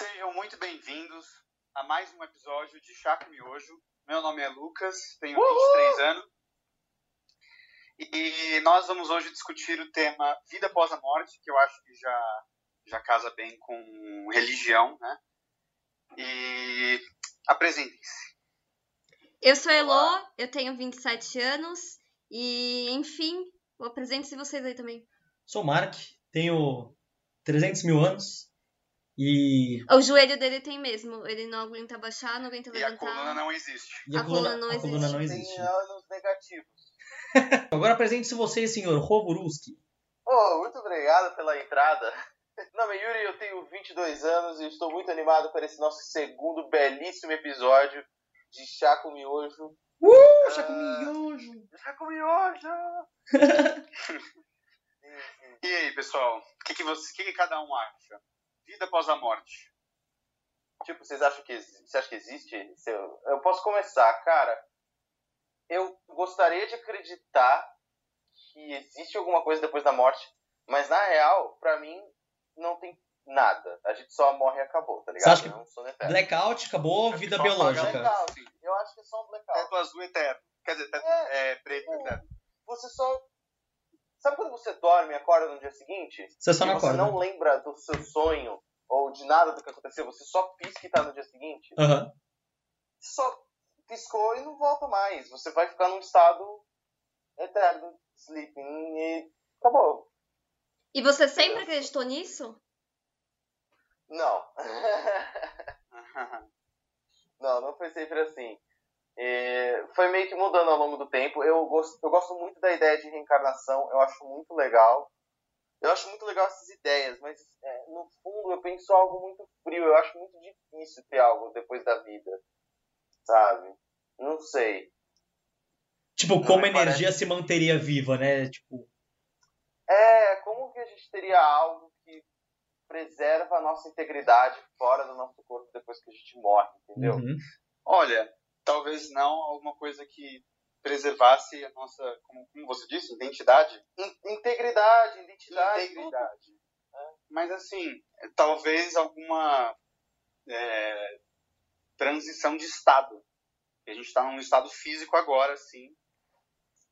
Sejam muito bem-vindos a mais um episódio de Chá com Miojo. Meu nome é Lucas, tenho 23 anos. E nós vamos hoje discutir o tema vida após a morte, que eu acho que já, já casa bem com religião, né? E apresentem-se. Eu sou a Elo, eu tenho 27 anos e, enfim, apresente-se vocês aí também. Sou o Mark, tenho 300 mil anos e. O joelho dele tem mesmo, ele não aguenta baixar, não aguenta E a levantar. coluna não existe. e a, A coluna, coluna não a coluna existe. não existe. Tem anos negativos. Agora apresente-se você, senhor Roboruski. Oh, muito obrigado pela entrada. Meu nome é Yuri, eu tenho 22 anos e estou muito animado para esse nosso segundo belíssimo episódio de Chá com Miojo. Uh, chá com miojo. Chá com Miojo! E aí, pessoal, o que, que, você, que, que cada um acha? Vida após a morte. tipo, vocês acham que, você acha que existe? Eu, eu posso começar, cara. Eu gostaria de acreditar que existe alguma coisa depois da morte, mas na real, pra mim, não tem nada. A gente só morre e acabou, tá ligado? Você acha que É. Blackout, acabou, vida biológica. Blackout. Eu acho que é só um blackout. Teto azul eterno. Quer dizer, teto É. é, preto É. eterno. você só. Sabe quando você dorme e acorda no dia seguinte? Você só não você acorda. não lembra do seu sonho ou de nada do que aconteceu, você só pisca e tá no dia seguinte? Aham. Só piscou e não volta mais. Você vai ficar num estado eterno, sleeping e acabou. E você sempre acreditou nisso? Não. não, não foi sempre assim. É, foi meio que mudando ao longo do tempo. Eu gosto, eu gosto muito da ideia de reencarnação, eu acho muito legal. Eu acho muito legal essas ideias, mas é, no fundo eu penso algo muito frio. Eu acho muito difícil ter algo depois da vida, sabe? Não sei. Tipo, Não, como a me parece- energia se manteria viva, né? Tipo, É, como que a gente teria algo que preserva a nossa integridade fora do nosso corpo depois que a gente morre, entendeu? uhum. Olha, talvez não alguma coisa que preservasse a nossa, como, como você disse, identidade. In- Integridade, identidade, Integridade. Mas assim, talvez alguma é, transição de estado. A gente está num estado físico agora, sim.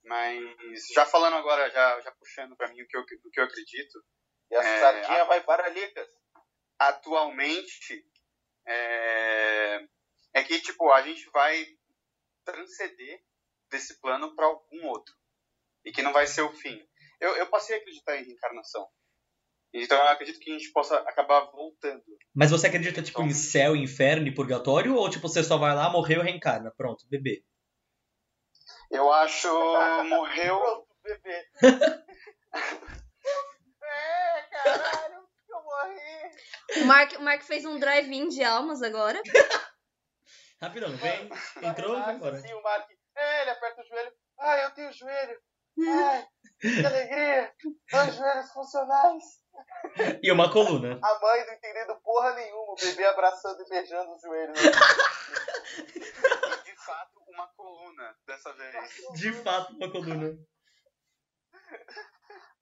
Mas já falando agora, já, já puxando para mim o que eu, o que eu acredito, E a É, sardinha vai para Licas. atualmente é, é que tipo a gente vai transcender desse plano para algum outro e que não vai ser o fim. Eu, eu passei a acreditar em reencarnação. Então eu acredito que a gente possa acabar voltando. Mas você acredita, tipo, em céu, inferno e purgatório? Ou, tipo, você só vai lá, morreu e reencarna? Pronto, bebê. Eu acho morreu. Pronto, bebê. é, caralho, eu morri. O Mark, o Mark fez um drive-in de almas agora. Rapidão, vem, entrou, vai embora. Sim, o Mark. É, ele aperta o joelho. Ai, eu tenho joelho. Ai, que alegria. Dois joelhos funcionais. E uma coluna. A mãe não entendendo porra nenhuma. O bebê abraçando e beijando os joelhos. De fato uma coluna dessa vez. De fato, uma coluna.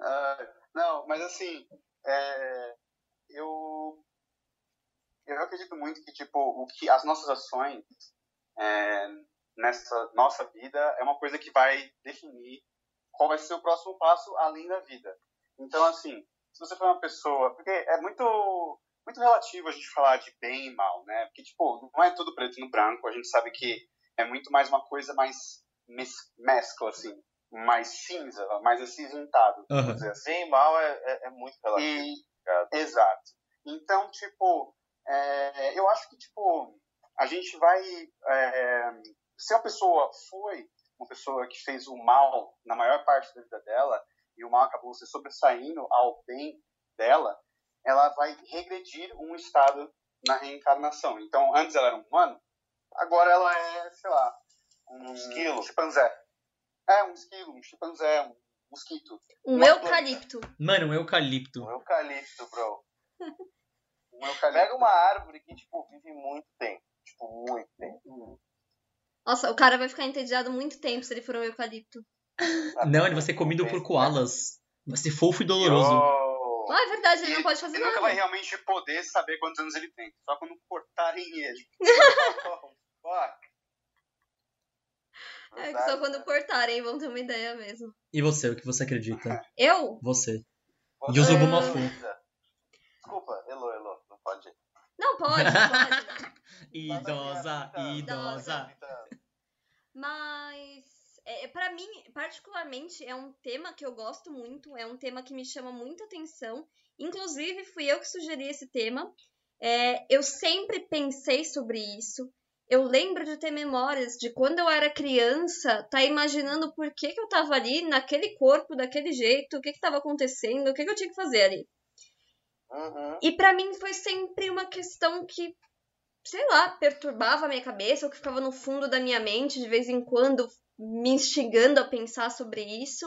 Ah, não, mas assim, é, eu eu acredito muito que tipo o que as nossas ações é, nessa nossa vida é uma coisa que vai definir qual vai ser o próximo passo além da vida. Então assim, se você for uma pessoa, porque é muito muito relativo a gente falar de bem e mal, né? Porque tipo não é tudo preto no branco. A gente sabe que é muito mais uma coisa mais mes- mescla assim, mais cinza, mais acinzentado, vamos dizer assim. Bem e mal é, é, é muito relativo. E, cara. exato. Então, tipo, é, eu acho que, tipo, a gente vai... é, se a pessoa foi uma pessoa que fez o mal na maior parte da vida dela, e o mal acabou se sobressaindo ao bem dela, ela vai regredir um estado na reencarnação. Então, antes ela era um humano, agora ela é, sei lá, um Esquilo. chimpanzé. É, um esquilo, um chimpanzé, um mosquito. Um eucalipto. Mano, um eucalipto. Um eucalipto, bro. Um eucalipto. Pega uma árvore que, tipo, vive muito tempo. Tipo, muito tempo. Nossa, o cara vai ficar entediado muito tempo se ele for um eucalipto. Não, ele vai ser comido por koalas. Vai ser fofo e doloroso. Bom. Ah, é verdade, ele não pode fazer Ele nunca nada. vai realmente poder saber quantos anos ele tem. Só quando cortarem ele. Fuck. É que só quando né? cortarem vão ter uma ideia mesmo. E você, o que você acredita? Eu? Você. Você- Yuzubumafu. Desculpa, Elo, Elo, não pode. Não, pode, pode. Idosa, idosa. Mas, é, para mim, particularmente, é um tema que eu gosto muito, é um tema que me chama muita atenção. Inclusive, fui eu que sugeri esse tema. É, eu sempre pensei sobre isso. Eu lembro de ter memórias de quando eu era criança, tá imaginando por que, que eu tava ali, naquele corpo, daquele jeito, o que que tava acontecendo, o que que eu tinha que fazer ali. Uhum. E pra mim foi sempre uma questão que, sei lá, perturbava a minha cabeça, ou que ficava no fundo da minha mente de vez em quando, me instigando a pensar sobre isso.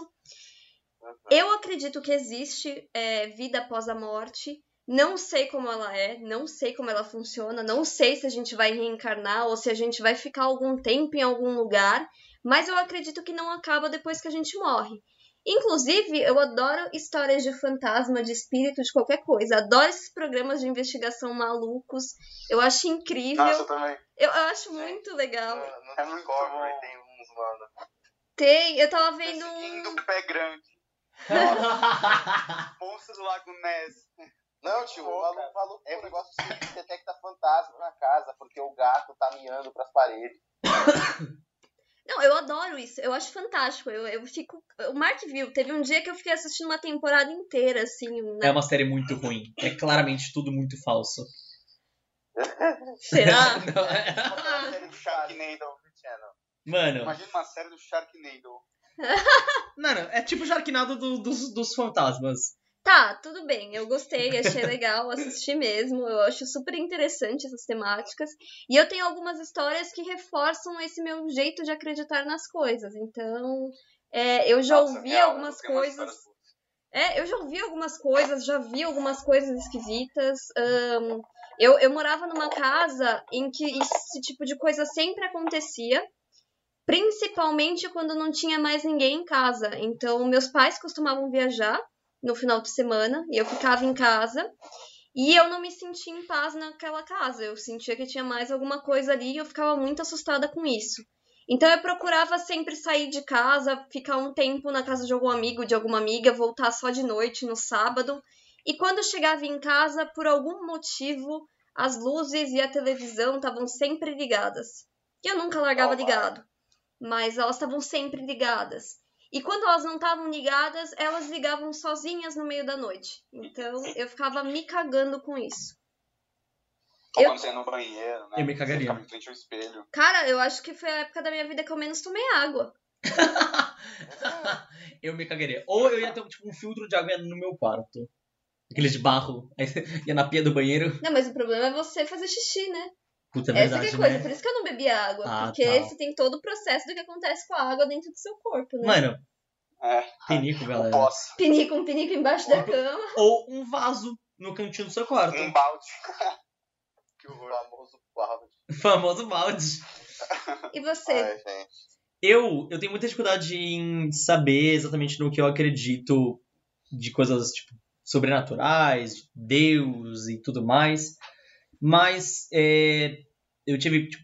uhum. Eu acredito que existe é, vida após a morte. Não sei como ela é, não sei como ela funciona, não sei se a gente vai reencarnar ou se a gente vai ficar algum tempo em algum lugar, mas eu acredito que não acaba depois que a gente morre. Inclusive, eu adoro histórias de fantasma, de espírito, de qualquer coisa. Adoro esses programas de investigação malucos. Eu acho incrível. Nossa, eu também. Eu, eu acho muito legal. No, no É muito bom. tem uns, mano. Tem, eu tava vendo. Um- o pé grande. Monstro do Lago Ness. Não, tio, o maluco falou é um negócio que detecta fantasma na casa, porque o gato tá miando pras paredes. Não, eu adoro isso. Eu acho fantástico. Eu, eu fico. O Mark viu. Teve um dia que eu fiquei assistindo uma temporada inteira, assim. É Na... uma série muito ruim. É claramente tudo muito falso. Será? Não, é- Aquela série do Sharknado Sharknado. Channel. Mano, Imagina uma série do Sharknado. mano, é tipo o Sharknado do- dos, dos fantasmas. Tá, tudo bem. Eu gostei, achei legal, assisti mesmo. Eu acho super interessante essas temáticas. E eu tenho algumas histórias que reforçam esse meu jeito de acreditar nas coisas. Então, é, eu já Nossa, ouvi real, algumas tem umas coisas. É, eu já ouvi algumas coisas, já vi algumas coisas esquisitas. ahn, eu, eu morava numa casa em que esse tipo de coisa sempre acontecia, principalmente quando não tinha mais ninguém em casa. Então, meus pais costumavam viajar no final de semana e eu ficava em casa. E eu não me sentia em paz naquela casa. Eu sentia que tinha mais alguma coisa ali e eu ficava muito assustada com isso. Então eu procurava sempre sair de casa, ficar um tempo na casa de algum amigo, de alguma amiga, voltar só de noite no sábado. E quando eu chegava em casa, por algum motivo, as luzes e a televisão estavam sempre ligadas. E eu nunca largava ligado, mas elas estavam sempre ligadas. E quando elas não estavam ligadas, elas ligavam sozinhas no meio da noite. Então eu ficava me cagando com isso. Ou Eu- quando você ia no banheiro, né? Eu me cagaria. Você em frente ao espelho. Cara, eu acho que foi a época da minha vida que eu menos tomei água. eu me cagaria. Ou eu ia ter tipo, um filtro de água no meu quarto. Aqueles de barro. Aí você ia na pia do banheiro. Não, mas o problema é você fazer xixi, né? Puta, é Essa verdade, que é a coisa, né? por isso que eu não bebia água. Ah, porque tá. você tem todo o processo do que acontece com a água dentro do seu corpo, né? Mano, É, pinico, galera. pós. Pinico, um pinico embaixo da cama. Ou um vaso no cantinho do seu quarto. Um balde. que O horror. famoso balde. Famoso balde. E você? Ai, gente. Eu, eu tenho muita dificuldade em saber exatamente no que eu acredito de coisas tipo sobrenaturais, de Deus e tudo mais. Mas é, eu tive tipo,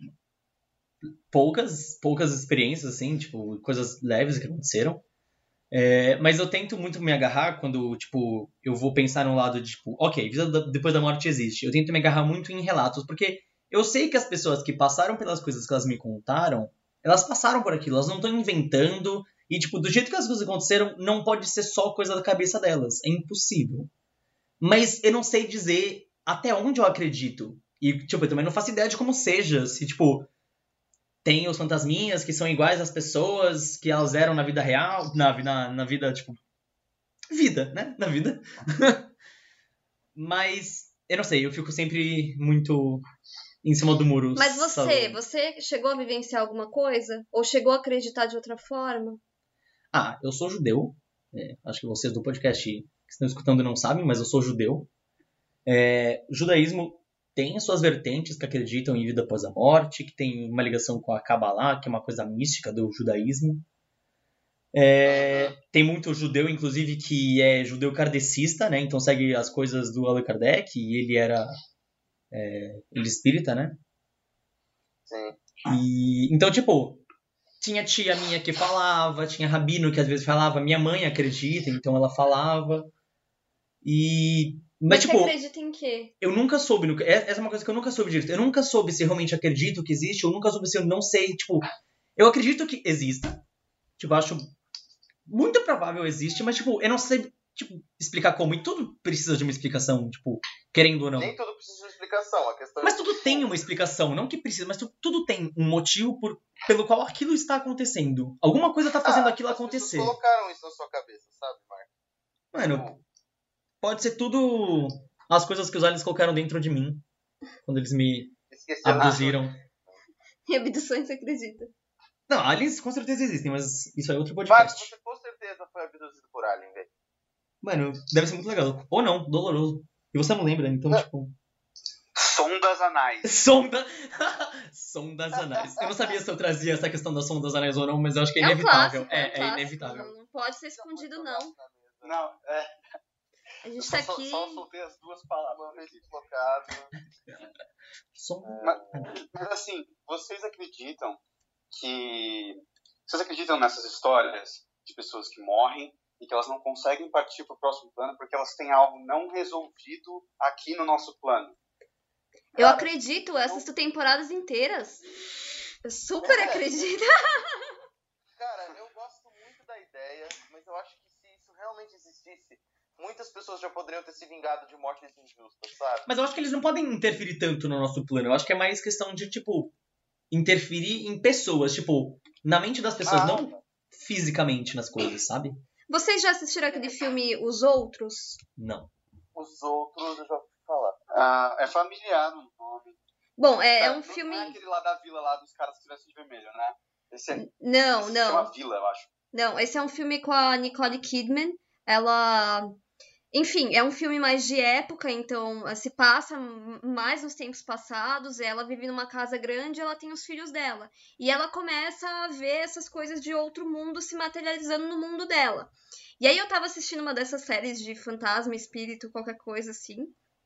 poucas, poucas experiências, assim, tipo, coisas leves que aconteceram. É, mas eu tento muito me agarrar quando, tipo, eu vou pensar num lado de, tipo, ok, vida da- depois da morte existe. Eu tento me agarrar muito em relatos, porque eu sei que as pessoas que passaram pelas coisas que elas me contaram, elas passaram por aquilo, elas não estão inventando. E, tipo, do jeito que as coisas aconteceram, não pode ser só coisa da cabeça delas. É impossível. Mas eu não sei dizer até onde eu acredito. E, tipo, eu também não faço ideia de como seja. Se, tipo, tem os fantasminhas que são iguais às pessoas que elas eram na vida real, na, na, na vida, tipo. Vida, né? Na vida. Mas, eu não sei, eu fico sempre muito em cima do muro. Mas você, sabe? você chegou a vivenciar alguma coisa? Ou chegou a acreditar de outra forma? Ah, eu sou judeu. É, acho que vocês do podcast que estão escutando não sabem, mas eu sou judeu. É, o judaísmo tem as suas vertentes que acreditam em vida após a morte, que tem uma ligação com a Kabbalah, que é uma coisa mística do judaísmo. É, tem muito judeu, inclusive, que é judeu kardecista, né? Então segue as coisas do Allan Kardec, e ele era é, ele espírita, né? Sim. E, então, tipo, tinha tia minha que falava, tinha rabino que às vezes falava, minha mãe acredita, então ela falava. E. Mas, Mas tipo, você acredita em quê? eu nunca soube. no- é- Essa é uma coisa que eu nunca soube direito. Eu nunca soube se realmente acredito que existe, ou nunca soube se eu não sei. Tipo, eu acredito que exista. Tipo, eu acho muito provável existe, mas, tipo, eu não sei, tipo, explicar como. E tudo precisa de uma explicação, tipo, querendo ou não. Nem tudo precisa de explicação. A questão Mas é tudo tem uma explicação, não que precisa, mas tu- tudo tem um motivo por, pelo qual aquilo está acontecendo. Alguma coisa tá fazendo Ah, aquilo acontecer. colocaram isso na sua cabeça, sabe, Marco? Mano, pode ser tudo as coisas que os aliens colocaram dentro de mim quando eles me abduziram. Em abduções você acredita? Não, aliens com certeza existem, mas isso é outro podcast. você com certeza foi abduzido por alien, velho. Mano, deve ser muito legal. Ou não, doloroso. E você não lembra, então, Não. tipo. Sondas anais. Sonda. Sondas anais. Eu não sabia se eu trazia essa questão das sondas anais ou não, mas eu acho que é É um inevitável. clássico, é, um é clássico, inevitável. Não, não pode ser escondido, não. Não, é, A gente só, tá só- aqui. só soltei as duas palavras. Uma vez deslocado. Sonda. Mas assim, vocês acreditam que. Vocês acreditam nessas histórias de pessoas que morrem e que elas não conseguem partir para o próximo plano porque elas têm algo não resolvido aqui no nosso plano? Eu acredito, eu assisto temporadas inteiras. Eu super acredito. Cara, eu gosto muito da ideia, mas eu acho que se isso realmente existisse, muitas pessoas já poderiam ter se vingado de mortes injustas, sabe? Mas eu acho que eles não podem interferir tanto no nosso plano. Eu acho que é mais questão de, tipo, interferir em pessoas. Tipo, na mente das pessoas, Ah, não fisicamente nas coisas, sabe? Vocês já assistiram aquele filme Os Outros? Não. Os outros eu já ouvi falar. Ah, é familiar o nome. Bom, é, é Não- um filme. Não é aquele lá da vila lá dos caras que vestem de vermelho, né? Esse é, Não, esse não. chama Vila, eu acho. Não, esse é um filme com a Nicole Kidman. Ela. Enfim, é um filme mais de época, então eh, se passa mais nos tempos passados. Ela vive numa casa grande, ela tem os filhos dela. E ela começa a ver essas coisas de outro mundo se materializando no mundo dela. E aí eu tava assistindo uma dessas séries de fantasma, espírito, qualquer coisa assim.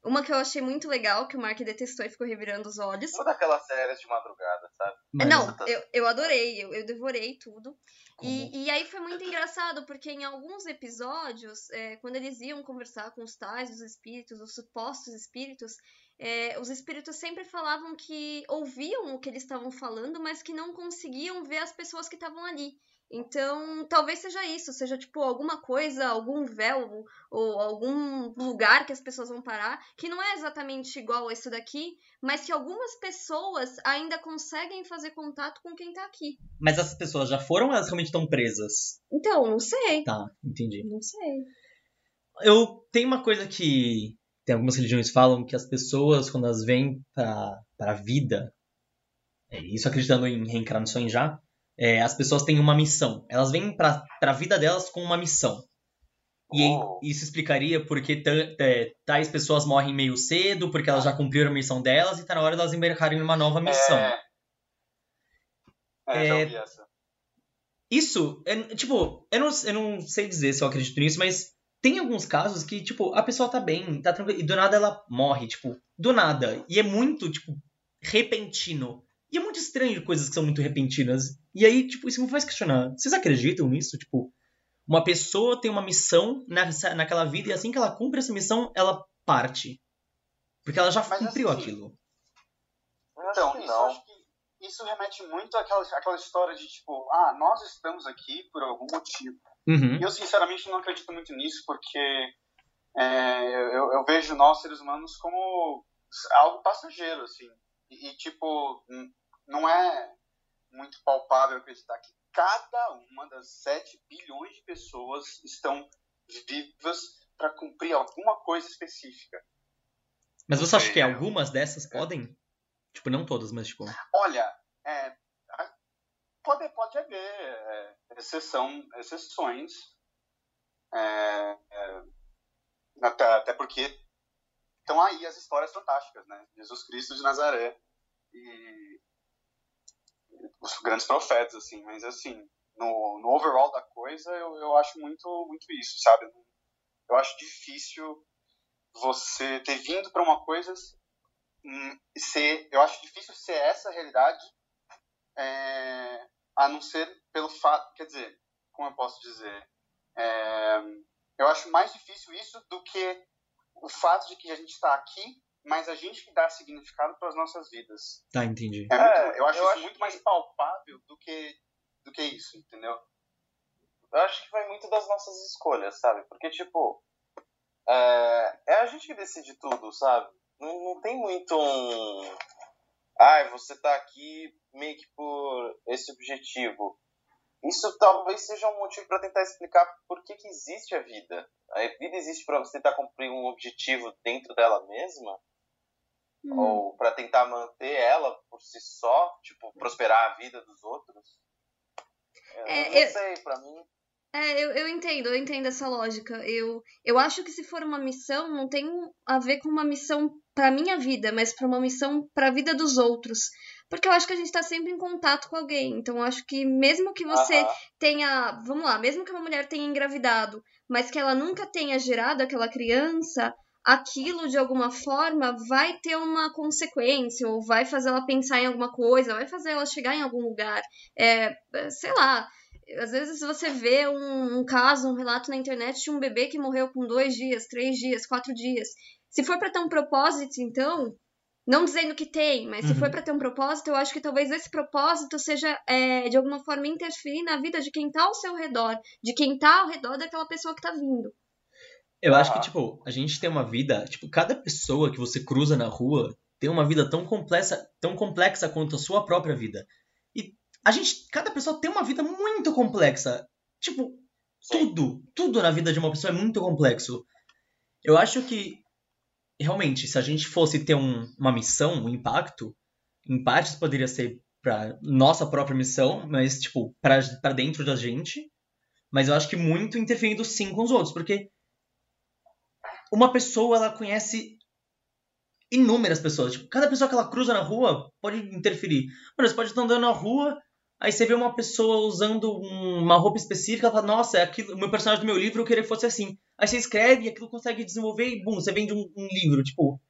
Uma que eu achei muito legal, que o Mark detestou e ficou revirando os olhos. Uma daquelas séries de madrugada, sabe? Mas- Não, eu, eu adorei, eu, eu devorei tudo. Como? E, e aí foi muito engraçado, porque em alguns episódios, é, quando eles iam conversar com os tais dos espíritos, os supostos espíritos, é, os espíritos sempre falavam que ouviam o que eles estavam falando, mas que não conseguiam ver as pessoas que estavam ali. Então, talvez seja isso, seja tipo alguma coisa, algum véu ou algum lugar que as pessoas vão parar, que não é exatamente igual a esse daqui, mas que algumas pessoas ainda conseguem fazer contato com quem tá aqui. Mas essas pessoas já foram ou elas realmente estão presas? Então, não sei. Tá, entendi. Não sei. Eu tenho uma coisa que tem algumas religiões falam que as pessoas quando elas vêm para para a vida, é, isso acreditando em reencarnações já, é, as pessoas têm uma missão. Elas vêm para a vida delas com uma missão. E Oh. isso explicaria por que ta- é, tais pessoas morrem meio cedo, porque elas já cumpriram a missão delas e tá na hora delas embarcarem numa nova missão. É, é, É. Isso, é, tipo, eu não, eu não sei dizer se eu acredito nisso, mas tem alguns casos que, tipo, a pessoa tá bem, tá tranquila, e do nada ela morre, tipo, do nada. E é muito, tipo, repentino. E é muito estranho coisas que são muito repentinas. E aí, tipo, isso me faz questionar. Vocês acreditam nisso? Tipo, uma pessoa tem uma missão nessa, naquela vida e assim que ela cumpre essa missão, ela parte. Porque ela já Mas cumpriu assim, aquilo. Então, que isso, não. acho que isso remete muito àquela, àquela história de tipo, ah, nós estamos aqui por algum motivo. Uhum. E eu, sinceramente, não acredito muito nisso, porque é, eu, eu vejo nós, seres humanos, como algo passageiro, assim. E, tipo, n- não é muito palpável acreditar que cada uma das 7 bilhões de pessoas estão vivas para cumprir alguma coisa específica. Mas você acha que algumas dessas podem? Tipo, não todas, mas tipo. Olha, é, pode, pode haver é, exceção, exceções, é, é, até, até porque estão aí as histórias fantásticas, né? Jesus Cristo de Nazaré e os grandes profetas, assim, mas assim, no, no overall da coisa, eu, eu acho muito, muito isso, sabe? Eu acho difícil você ter vindo para uma coisa hum, ser, eu acho difícil ser essa realidade, é, a não ser pelo fato, quer dizer, como eu posso dizer, é, eu acho mais difícil isso do que o fato de que a gente está aqui, mas a gente que dá significado para as nossas vidas. Tá, entendi. É muito, É, eu acho eu isso acho muito que- mais palpável do que do que isso, entendeu? Eu acho que vai muito das nossas escolhas, sabe? Porque, tipo, é, é a gente que decide tudo, sabe? Não, não tem muito um. Ai, você tá aqui meio que por esse objetivo. Isso talvez seja um motivo para tentar explicar por que, que existe a vida. A vida existe para você tentar cumprir um objetivo dentro dela mesma, Hum. ou para tentar manter ela por si só, tipo, prosperar a vida dos outros. Eu É, não eu- sei, pra mim. É, eu, eu entendo, eu entendo essa lógica. Eu, eu acho que se for uma missão, não tem a ver com uma missão pra minha vida, mas pra uma missão pra vida dos outros. Porque eu acho que a gente tá sempre em contato com alguém. Então eu acho que mesmo que você Aham. tenha, vamos lá, mesmo que uma mulher tenha engravidado, mas que ela nunca tenha gerado aquela criança, aquilo de alguma forma vai ter uma consequência, ou vai fazer ela pensar em alguma coisa, vai fazer ela chegar em algum lugar. É, sei lá. Às vezes você vê um, um caso, um relato na internet de um bebê que morreu com dois dias, três dias, quatro dias. Se for pra ter um propósito, então, não dizendo que tem, mas se Uhum. for pra ter um propósito, eu acho que talvez esse propósito seja, é, de alguma forma, interferir na vida de quem tá ao seu redor, de quem tá ao redor daquela pessoa que tá vindo. Eu acho que, tipo, a gente tem uma vida, tipo, cada pessoa que você cruza na rua tem uma vida tão complexa, tão complexa quanto a sua própria vida. E a gente, cada pessoa tem uma vida muito complexa. Tipo, Sim. tudo, tudo na vida de uma pessoa é muito complexo. Eu acho que, realmente, se a gente fosse ter um- uma missão, um impacto, em partes poderia ser pra nossa própria missão, mas, tipo, pra, pra dentro da gente. Mas eu acho que muito interferindo sim com os outros, porque uma pessoa, ela conhece inúmeras pessoas. Tipo, cada pessoa que ela cruza na rua pode interferir. Mano, você pode estar andando na rua, aí você vê uma pessoa usando um- uma roupa específica, ela fala, nossa, é aquilo, o meu personagem do meu livro eu queria que fosse assim. Aí você escreve e aquilo consegue desenvolver e, bum, você vende um, um livro, tipo...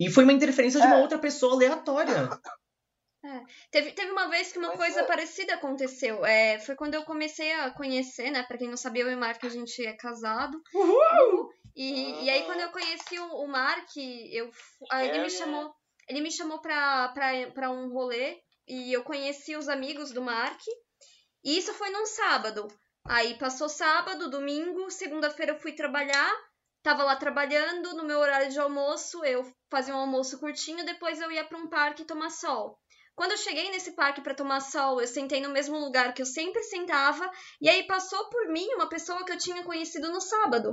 E foi uma interferência de uma É. outra pessoa aleatória. Teve, teve uma vez que uma Mas coisa é- parecida aconteceu. É, foi quando eu comecei a conhecer, né? Pra quem não sabia, eu e o Mark, a gente é casado. Uhul! E, e aí, quando eu conheci o, o Mark, eu, aí ele me chamou. Ele me chamou pra, pra, pra um rolê e eu conheci os amigos do Mark. E isso foi num sábado. Aí passou sábado, domingo, segunda-feira eu fui trabalhar. Tava lá trabalhando, no meu horário de almoço, eu fazia um almoço curtinho, depois eu ia pra um parque tomar sol. Quando eu cheguei nesse parque pra tomar sol, eu sentei no mesmo lugar que eu sempre sentava, e aí passou por mim uma pessoa que eu tinha conhecido no sábado.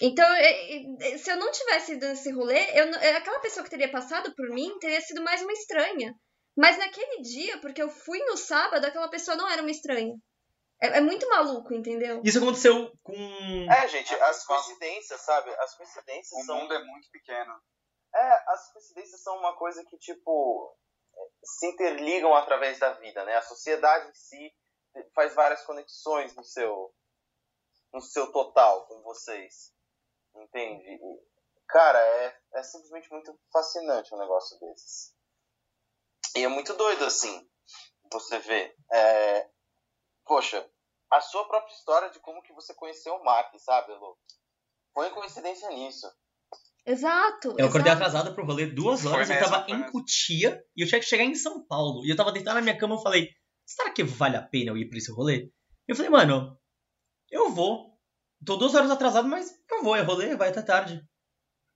Então, é, é, se eu não tivesse ido nesse rolê, eu, é, aquela pessoa que teria passado por mim teria sido mais uma estranha. Mas naquele dia, porque eu fui no sábado, aquela pessoa não era uma estranha. É, é muito maluco, entendeu? Isso aconteceu com... É, gente, as coincidências, sabe? As coincidências O são. mundo é muito pequeno. É, as coincidências são uma coisa que, tipo, se interligam através da vida, né? A sociedade em si faz várias conexões no seu, no seu total com vocês. Entende? E, cara, é, é simplesmente muito fascinante um negócio desses. E é muito doido, assim, você vê. É, poxa, a sua própria história de como que você conheceu o Mark, sabe, Lu? Põe coincidência nisso. Exato. Eu acordei exato. atrasado pro rolê duas horas, eu mesmo, tava foi em. Cotia e eu tinha que chegar em São Paulo. E eu tava deitado na minha cama e falei, será que vale a pena eu ir pra esse rolê? Eu falei, mano, eu vou. Tô duas horas atrasado, mas eu vou, é rolê, vai até tarde.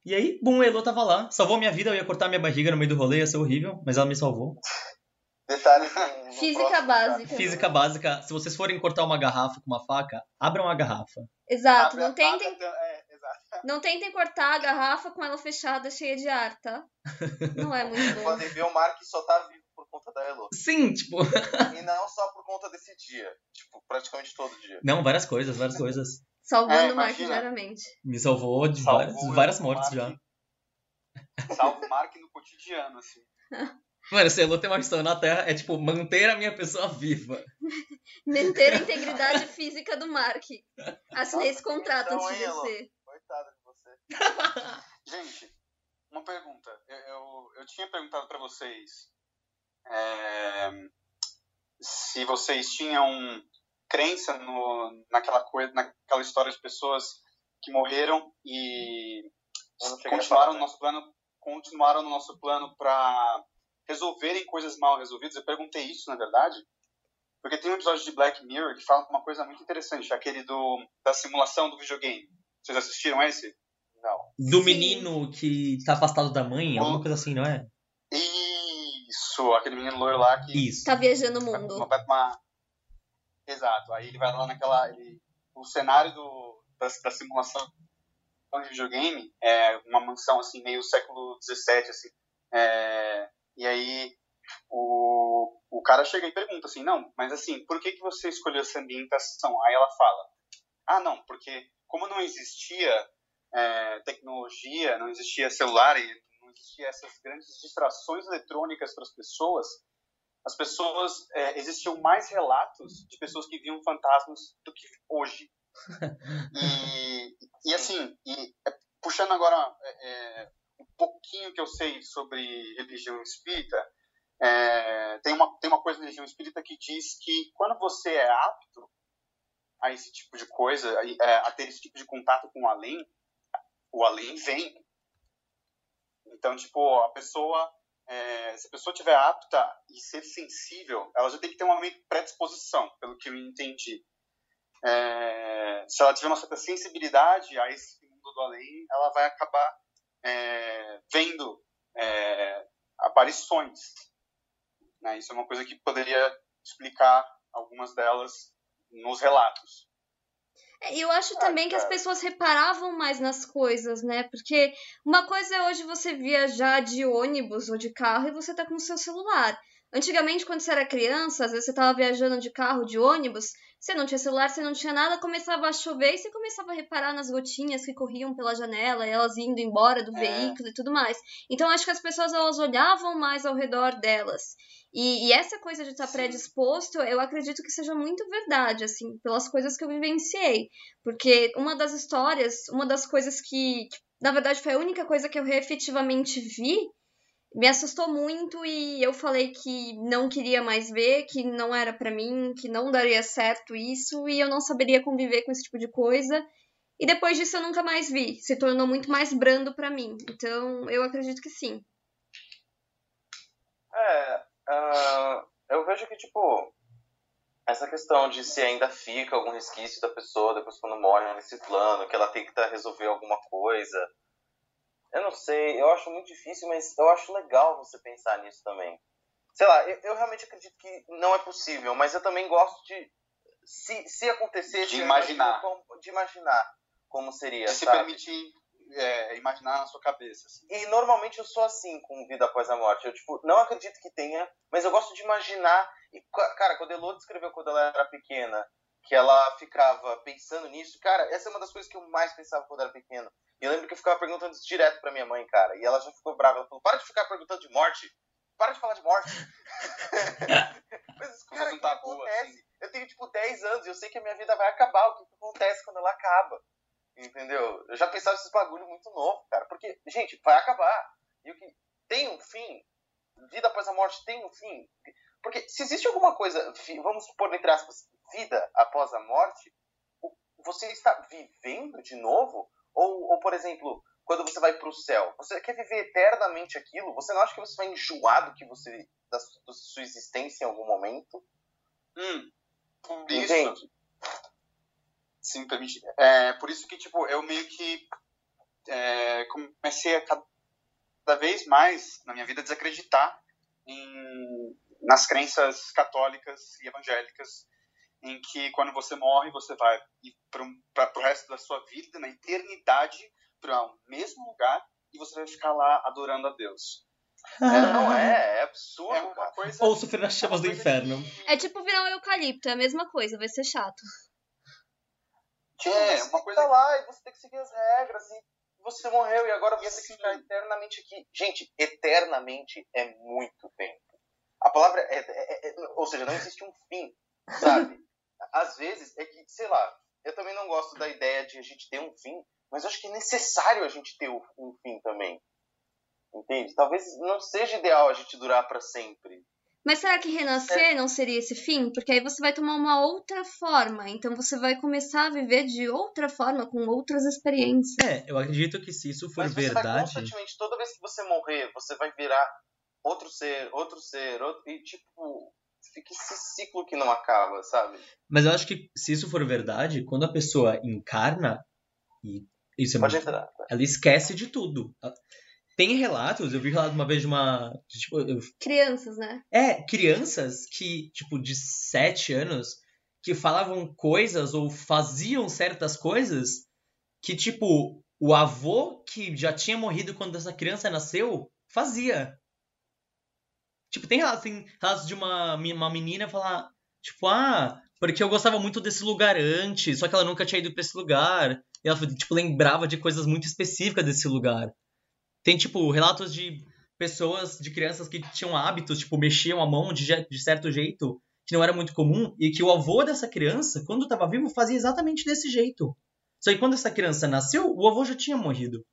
E aí, bum, a Elo tava lá, salvou minha vida, eu ia cortar minha barriga no meio do rolê, ia ser horrível, mas ela me salvou. No Física próximo, básica. Física básica, se vocês forem cortar uma garrafa com uma faca, abram a garrafa. Exato. Abre Não tentem, faca, É, exato. não tentem cortar a garrafa com ela fechada, cheia de ar, tá? Não é muito Vocês bom. podem ver o Mark só tá vivo por conta da Elo. Sim, tipo, E não só por conta desse dia. Tipo, praticamente todo dia. não, várias coisas, várias coisas. Salvando É, o Mark diariamente. Me salvou de Salvou várias, várias mortes Mark. já. Salvo o Mark no cotidiano, assim. Mano, se Elô tem uma missão na Terra, é tipo, manter a minha pessoa viva. Manter a integridade física do Mark. Assinei esse contrato Então, antes de você. Coitado de você. Gente, uma pergunta. Eu, eu, eu tinha perguntado pra vocês é, se vocês tinham crença no, naquela coisa, naquela história de pessoas que morreram e continuaram no nosso plano, continuaram no nosso plano para resolverem coisas mal resolvidas. Eu perguntei isso, na verdade, porque tem um episódio de Black Mirror que fala uma coisa muito interessante, aquele do da simulação do videogame. Vocês assistiram esse? Não. Do menino que tá afastado da mãe, alguma coisa assim, não é? Isso, aquele menino loiro lá que Isso. Tá viajando o mundo. pra uma... Exato, aí ele vai lá naquela... Ele... O cenário do, da, da simulação de videogame é uma mansão, assim, meio século XVII, assim. É, E aí o, o cara chega e pergunta assim, não, mas assim, por que, que você escolheu essa ambientação? Aí ela fala, ah, não, porque como não existia é, tecnologia, não existia celular e não existia essas grandes distrações eletrônicas para as pessoas, as pessoas, é, existiam mais relatos de pessoas que viam fantasmas do que hoje. E, e assim, e, é, puxando agora é, é, um pouquinho que eu sei sobre religião espírita, é, tem, uma, tem uma coisa na religião espírita que diz que quando você é apto a esse tipo de coisa, a, é, a ter esse tipo de contato com o além, o além vem. Então, tipo, a pessoa, é, se a pessoa tiver apta e ser sensível, ela já tem que ter uma predisposição, pelo que eu entendi. É, se ela tiver uma certa sensibilidade a esse mundo do além, ela vai acabar é, vendo é, aparições. Né? Isso é uma coisa que poderia explicar algumas delas nos relatos. É, Eu acho também que as pessoas reparavam mais nas coisas, né? Porque uma coisa é hoje você viajar de ônibus ou de carro e você tá com o seu celular. Antigamente, quando você era criança, às vezes você tava viajando de carro, de ônibus, você não tinha celular, você não tinha nada, começava a chover e você começava a reparar nas gotinhas que corriam pela janela, elas indo embora do É. veículo e tudo mais. Então, acho que as pessoas elas olhavam mais ao redor delas. E, e essa coisa de estar predisposto, eu acredito que seja muito verdade, assim, pelas coisas que eu vivenciei. Porque uma das histórias, uma das coisas que, que, na verdade, foi a única coisa que eu efetivamente vi, me assustou muito e eu falei que não queria mais ver, que não era pra mim, que não daria certo isso e eu não saberia conviver com esse tipo de coisa. E depois disso eu nunca mais vi, se tornou muito mais brando pra mim. Então, eu acredito que sim. É, ah, eu vejo que, tipo, essa questão de se ainda fica algum resquício da pessoa depois quando morre nesse plano, que ela tem que tá, resolver alguma coisa. Eu não sei, eu acho muito difícil, mas eu acho legal você pensar nisso também. Sei lá, eu, eu realmente acredito que não é possível, mas eu também gosto de. Se, se acontecesse. De imaginar. como- de imaginar como seria. De se sabe? permitir é, imaginar na sua cabeça. assim. E normalmente eu sou assim com vida após a morte. Eu, tipo, não acredito que tenha, mas eu gosto de imaginar. E, ca- cara, quando a Elô descreveu quando ela era pequena, que ela ficava pensando nisso, cara, essa é uma das coisas que eu mais pensava quando era pequeno. E eu lembro que eu ficava perguntando isso direto pra minha mãe, cara. E ela já ficou brava. Ela falou: para de ficar perguntando de morte. Para de falar de morte. mas, cara, o um que tabu, acontece? assim. Eu tenho, tipo, 10 anos e eu sei que a minha vida vai acabar. O que, que acontece quando ela acaba? Entendeu? Eu já pensava esses bagulho muito novo, cara. Porque, gente, vai acabar. E o que tem um fim, vida após a morte tem um fim. Porque se existe alguma coisa, vamos pôr entre aspas, vida após a morte, você está vivendo de novo? Ou, ou por exemplo, quando você vai para o céu, você quer viver eternamente aquilo? Você não acha que você vai enjoar do que você da, su- da sua existência em algum momento? Hum, por isso, Entende? me permite, é, por isso que, tipo, eu meio que é, comecei a cada vez mais, na minha vida, desacreditar em, nas crenças católicas e evangélicas, em que quando você morre, você vai para o resto da sua vida, na eternidade, para o mesmo lugar, e você vai ficar lá adorando a Deus. É, não é, é absurdo, É coisa... Ou sofrer nas chamas do inferno. que- É tipo virar um eucalipto, é a mesma coisa, vai ser chato. Tipo, É, você uma tem que coisa tá lá e você tem que seguir as regras e você morreu e agora você Sim. ficar eternamente aqui. Gente, eternamente é muito tempo. A palavra é, é, é, ou seja, não existe um fim, sabe? Às vezes é que, sei lá, eu também não gosto da ideia de a gente ter um fim, mas eu acho que é necessário a gente ter um fim também. Entende? Talvez não seja ideal a gente durar para sempre. Mas será que renascer é. não seria esse fim? Porque aí você vai tomar uma outra forma. Então você vai começar a viver de outra forma, com outras experiências. É, eu acredito que se isso for Mas verdade. Vai constantemente, toda vez que você morrer, você vai virar outro ser, outro ser, outro. E tipo, fica esse ciclo que não acaba, sabe? Mas eu acho que se isso for verdade, quando a pessoa encarna, e isso é Pode muito... entrar. Ela esquece de tudo. Tem relatos, eu vi relato uma vez de uma. Tipo, eu... Crianças, né? É, crianças que, tipo, de 7 anos, que falavam coisas ou faziam certas coisas que, tipo, o avô que já tinha morrido quando essa criança nasceu fazia. Tipo, tem relatos, tem relatos de uma, uma menina falar, tipo, ah, porque eu gostava muito desse lugar antes, só que ela nunca tinha ido pra esse lugar. E ela, tipo, lembrava de coisas muito específicas desse lugar. Tem, tipo, relatos de pessoas, de crianças que tinham hábitos, tipo, mexiam a mão de, de certo jeito, que não era muito comum, e que o avô dessa criança, quando estava vivo, fazia exatamente desse jeito. Só que quando essa criança nasceu, o avô já tinha morrido.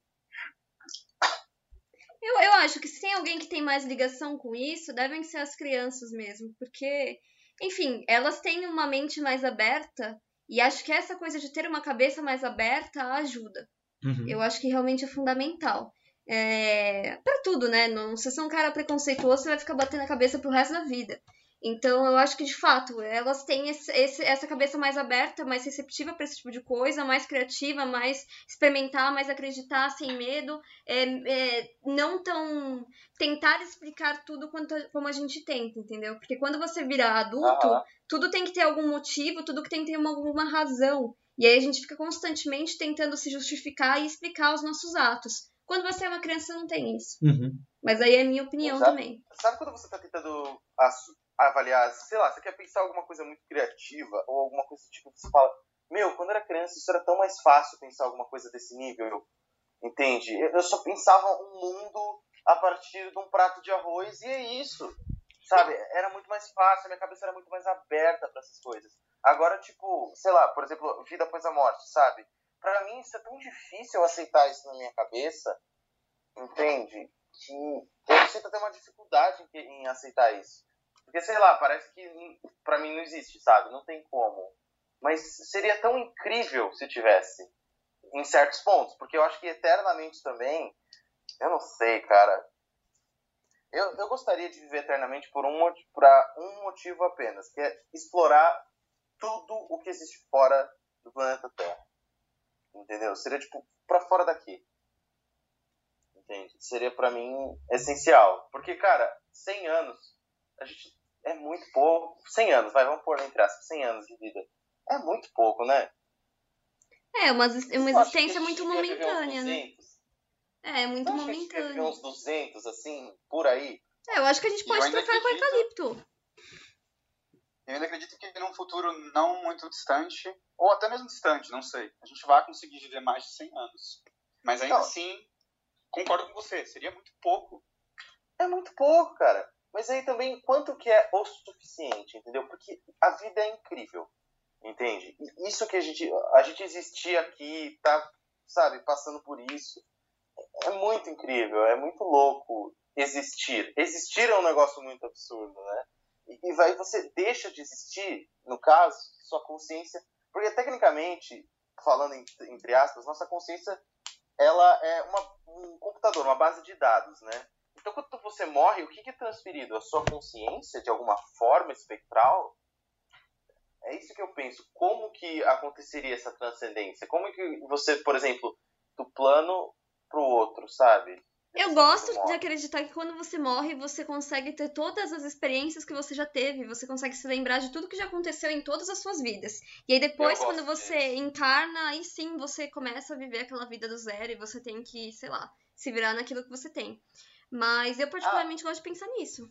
Eu, eu acho que se tem alguém que tem mais ligação com isso, devem ser as crianças mesmo, porque, enfim, elas têm uma mente mais aberta e acho que essa coisa de ter uma cabeça mais aberta ajuda. Uhum. Eu acho que realmente é fundamental é, para tudo, né? Não, se você é um cara preconceituoso, você vai ficar batendo a cabeça pro resto da vida. Então, eu acho que, de fato, elas têm esse, esse, essa cabeça mais aberta, mais receptiva para esse tipo de coisa, mais criativa, mais experimentar, mais acreditar sem medo, é, é, não tão. tentar explicar tudo quanto, como a gente tenta, entendeu? Porque quando você virar adulto, uhum. tudo tem que ter algum motivo, tudo que tem que ter uma, alguma razão. E aí a gente fica constantemente tentando se justificar e explicar os nossos atos. Quando você é uma criança, você não tem isso. Uhum. Mas aí é a minha opinião sabe, também. Sabe quando você tá tentando avaliar, sei lá, você quer pensar alguma coisa muito criativa ou alguma coisa tipo que você fala, meu, quando era criança isso era tão mais fácil pensar alguma coisa desse nível, entende? Eu só pensava um mundo a partir de um prato de arroz e é isso, sabe? Era muito mais fácil, minha cabeça era muito mais aberta para essas coisas. Agora, tipo, sei lá, por exemplo, vida após a morte, sabe? para mim isso é tão difícil aceitar isso na minha cabeça, entende? Que eu sinto até uma dificuldade em aceitar isso. Porque, sei lá, parece que para mim não existe, sabe? Não tem como. Mas seria tão incrível se tivesse, em certos pontos. Porque eu acho que eternamente também, eu não sei, cara. Eu, eu gostaria de viver eternamente por um, pra um motivo apenas, que é explorar tudo o que existe fora do planeta Terra. Entendeu? Seria tipo para fora daqui. Entende? Seria para mim essencial. Porque, cara, 100 anos, a gente é muito pouco. 100 anos, vai, vamos pôr entre aspas, 100 anos de vida. É muito pouco, né? É, uma, uma existência muito momentânea, né? É, é muito momentânea. uns 200, assim, por aí. É, eu acho que a gente pode trocar com o eucalipto. Eu ainda acredito que num futuro não muito distante, ou até mesmo distante, não sei, a gente vai conseguir viver mais de 100 anos. Mas ainda não. assim, concordo com você, seria muito pouco. É muito pouco, cara. Mas aí também, quanto que é o suficiente, entendeu? Porque a vida é incrível, entende? Isso que a gente, a gente existir aqui, tá, sabe, passando por isso, é muito incrível, é muito louco existir. Existir é um negócio muito absurdo, né? E aí você deixa de existir, no caso, sua consciência. Porque tecnicamente, falando entre aspas, nossa consciência ela é uma, um computador, uma base de dados, né? Então, quando você morre, o que é transferido? A sua consciência, de alguma forma espectral? É isso que eu penso. Como que aconteceria essa transcendência? Como que você, por exemplo, do plano pro outro, sabe? Eu gosto de acreditar que quando você morre, você consegue ter todas as experiências que você já teve, você consegue se lembrar de tudo que já aconteceu em todas as suas vidas. E aí depois, quando você disso. encarna, aí sim você começa a viver aquela vida do zero e você tem que, sei lá, se virar naquilo que você tem. Mas eu particularmente ah. gosto de pensar nisso.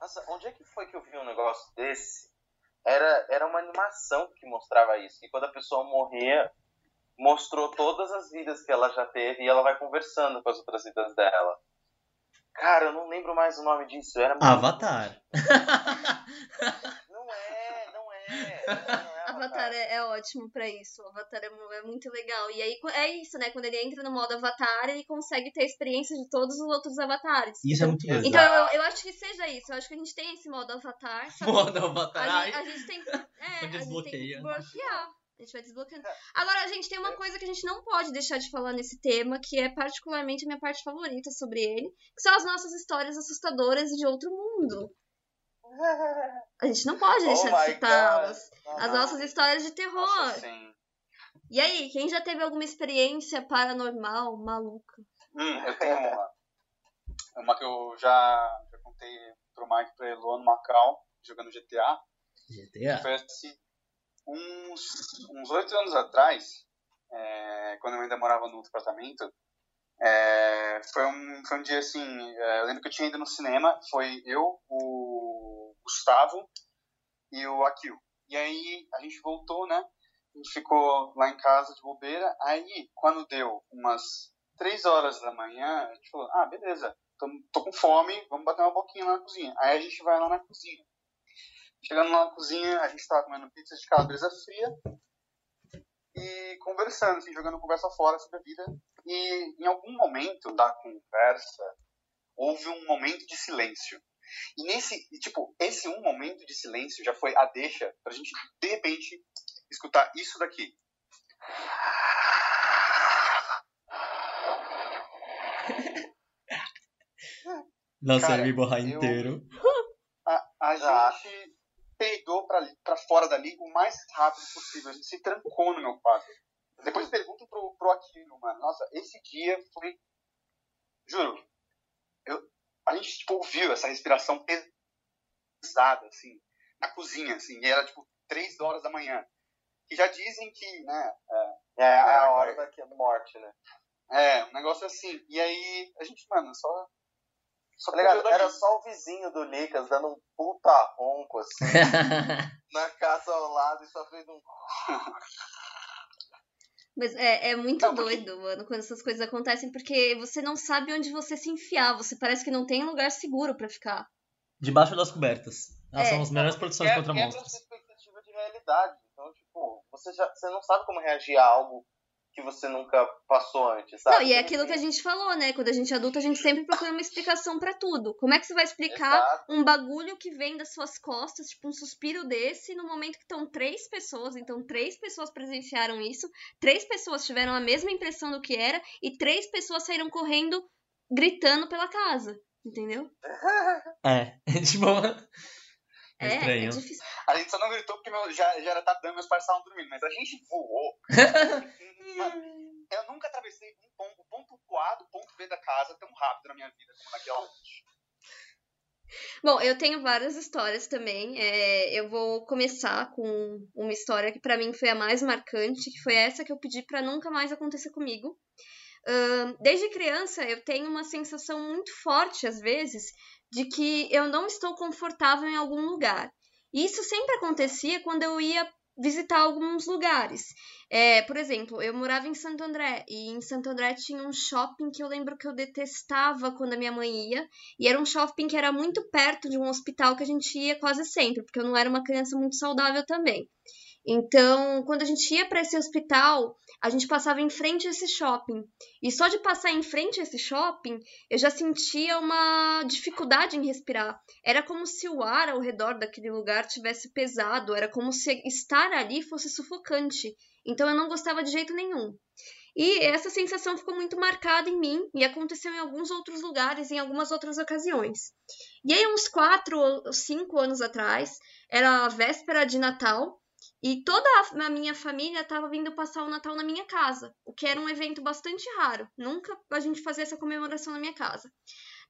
Nossa, onde é que foi que eu vi um negócio desse? Era, era uma animação que mostrava isso. Que quando a pessoa morria, mostrou todas as vidas que ela já teve e ela vai conversando com as outras vidas dela. Cara, eu não lembro mais o nome disso. Era muito... Avatar. É, não é. Avatar é, é ótimo pra isso. O Avatar é, é muito legal. E aí é isso, né? Quando ele entra no modo Avatar, ele consegue ter a experiência de todos os outros avatares. Isso é muito legal. Então eu, eu acho que seja isso. Eu acho que a gente tem esse modo Avatar. Modo Avatar. a, gente, a gente tem que. É, a gente tem que desbloqueia. desbloquear. A gente vai desbloqueando. Agora, a gente tem uma coisa que a gente não pode deixar de falar nesse tema, que é particularmente a minha parte favorita sobre ele, que são as nossas histórias assustadoras de outro mundo. A gente não pode Oh deixar my de citá-las. God. As nossas histórias de terror. Nossa, sim. E aí, quem já teve alguma experiência paranormal, maluca? Hum, eu tenho uma. Uma que eu já, já contei pro Mike pra Elô no Macau, jogando GTA. GTA. Foi assim, uns uns oito anos atrás, é, quando eu ainda morava no outro apartamento, é, foi, um, foi um dia assim, é, eu lembro que eu tinha ido no cinema, foi eu, o Gustavo e o Akil. E aí a gente voltou, né? A gente ficou lá em casa de bobeira. Aí, quando deu umas três horas da manhã, a gente falou, ah, beleza, tô, tô com fome, vamos bater uma boquinha lá na cozinha. Aí a gente vai lá na cozinha. Chegando lá na cozinha, a gente tava comendo pizza de calabresa fria e conversando, assim, jogando conversa fora sobre a vida. E em algum momento da conversa, houve um momento de silêncio. E nesse, tipo, esse um momento de silêncio já foi a deixa pra gente, de repente, escutar isso daqui. Nossa, Cara, eu me borrar eu- inteiro. A, a Ah. gente peidou pra, pra fora dali o mais rápido possível. A gente se trancou no meu quarto. Depois pergunto pro, pro Aquino, mano. Nossa, esse dia foi. Juro. Eu, a gente, tipo, ouviu essa respiração pesada, assim, na cozinha, assim. E era, tipo, três horas da manhã. E já dizem que, né, É, é a Ah, hora cara. da morte, né? é, um negócio assim. E aí, a gente, mano, só. Só Tá Era só o vizinho do Nicas dando um puta ronco, assim, na casa ao lado e só fez um... Mas é, é muito Não, porque- doido, mano, quando essas coisas acontecem, porque você não sabe onde você se enfiar. Você parece que não tem lugar seguro pra ficar. Debaixo das cobertas. Elas É. são as melhores proteções É- contra quebra monstros. a sua expectativa de realidade. Então, tipo, você, já, você não sabe como reagir a algo que você nunca passou antes, sabe? Não, e é aquilo que a gente falou, né? Quando a gente é adulto, a gente sempre procura uma explicação pra tudo. Como é que você vai explicar Exato. um bagulho que vem das suas costas, tipo um suspiro desse, no momento que estão três pessoas, então três pessoas presenciaram isso, três pessoas tiveram a mesma impressão do que era, e três pessoas saíram correndo, gritando pela casa. Entendeu? É, tipo. É É, é difícil. A gente só não gritou porque meu, já, já era tarde e meus pais estavam dormindo, mas a gente voou. Eu nunca atravessei um ponto, ponto A do ponto B da casa tão rápido na minha vida como naquela noite. Bom, eu tenho várias histórias também. É, eu vou começar com uma história que pra mim foi a mais marcante, que foi essa que eu pedi pra nunca mais acontecer comigo. Ahn, desde criança, eu tenho uma sensação muito forte, às vezes, de que eu não estou confortável em algum lugar. Isso sempre acontecia quando eu ia visitar alguns lugares. É, por exemplo, eu morava em Santo André, e em Santo André tinha um shopping que eu lembro que eu detestava quando a minha mãe ia, e era um shopping que era muito perto de um hospital que a gente ia quase sempre, porque eu não era uma criança muito saudável também. Então, quando a gente ia para esse hospital, a gente passava em frente a esse shopping. E só de passar em frente a esse shopping, eu já sentia uma dificuldade em respirar. Era como se o ar ao redor daquele lugar tivesse pesado, era como se estar ali fosse sufocante. Então eu não gostava de jeito nenhum. E essa sensação ficou muito marcada em mim e aconteceu em alguns outros lugares, em algumas outras ocasiões. E aí, uns quatro ou cinco anos atrás, era a véspera de Natal e toda a minha família estava vindo passar o Natal na minha casa, o que era um evento bastante raro. Nunca a gente fazia essa comemoração na minha casa.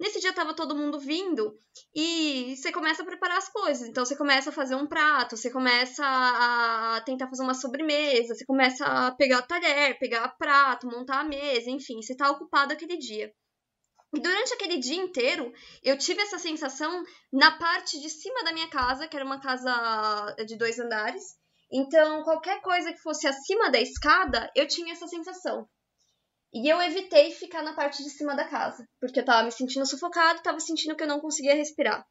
Nesse dia estava todo mundo vindo e você começa a preparar as coisas. Então você começa a fazer um prato, você começa a tentar fazer uma sobremesa, você começa a pegar talher, pegar prato, montar a mesa, enfim, você está ocupado aquele dia. E durante aquele dia inteiro, eu tive essa sensação na parte de cima da minha casa, que era uma casa de dois andares, Então, qualquer coisa que fosse acima da escada, eu tinha essa sensação. E eu evitei ficar na parte de cima da casa, porque eu tava me sentindo sufocado, tava sentindo que eu não conseguia respirar.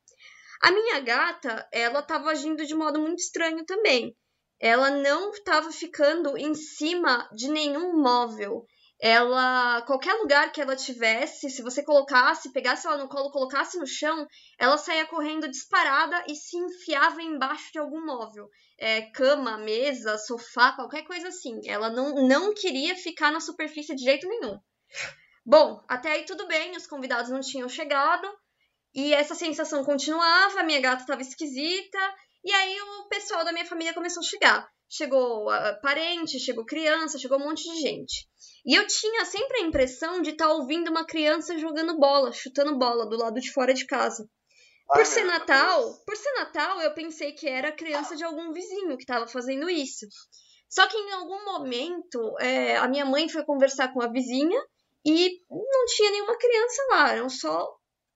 A minha gata, ela tava agindo de modo muito estranho também. Ela não tava ficando em cima de nenhum móvel ela qualquer lugar que ela tivesse, se você colocasse, pegasse ela no colo, colocasse no chão, ela saía correndo disparada e se enfiava embaixo de algum móvel, é, cama, mesa, sofá, qualquer coisa assim. Ela não, não queria ficar na superfície de jeito nenhum. Bom, até aí tudo bem, os convidados não tinham chegado e essa sensação continuava, minha gata estava esquisita e aí o pessoal da minha família começou a chegar. Chegou uh, parente, chegou criança, chegou um monte de gente. E eu tinha sempre a impressão de estar tá ouvindo uma criança jogando bola, chutando bola do lado de fora de casa. Por ser Natal, por ser Natal, eu pensei que era a criança de algum vizinho que estava fazendo isso. Só que em algum momento, é, a minha mãe foi conversar com a vizinha e não tinha nenhuma criança lá, eram só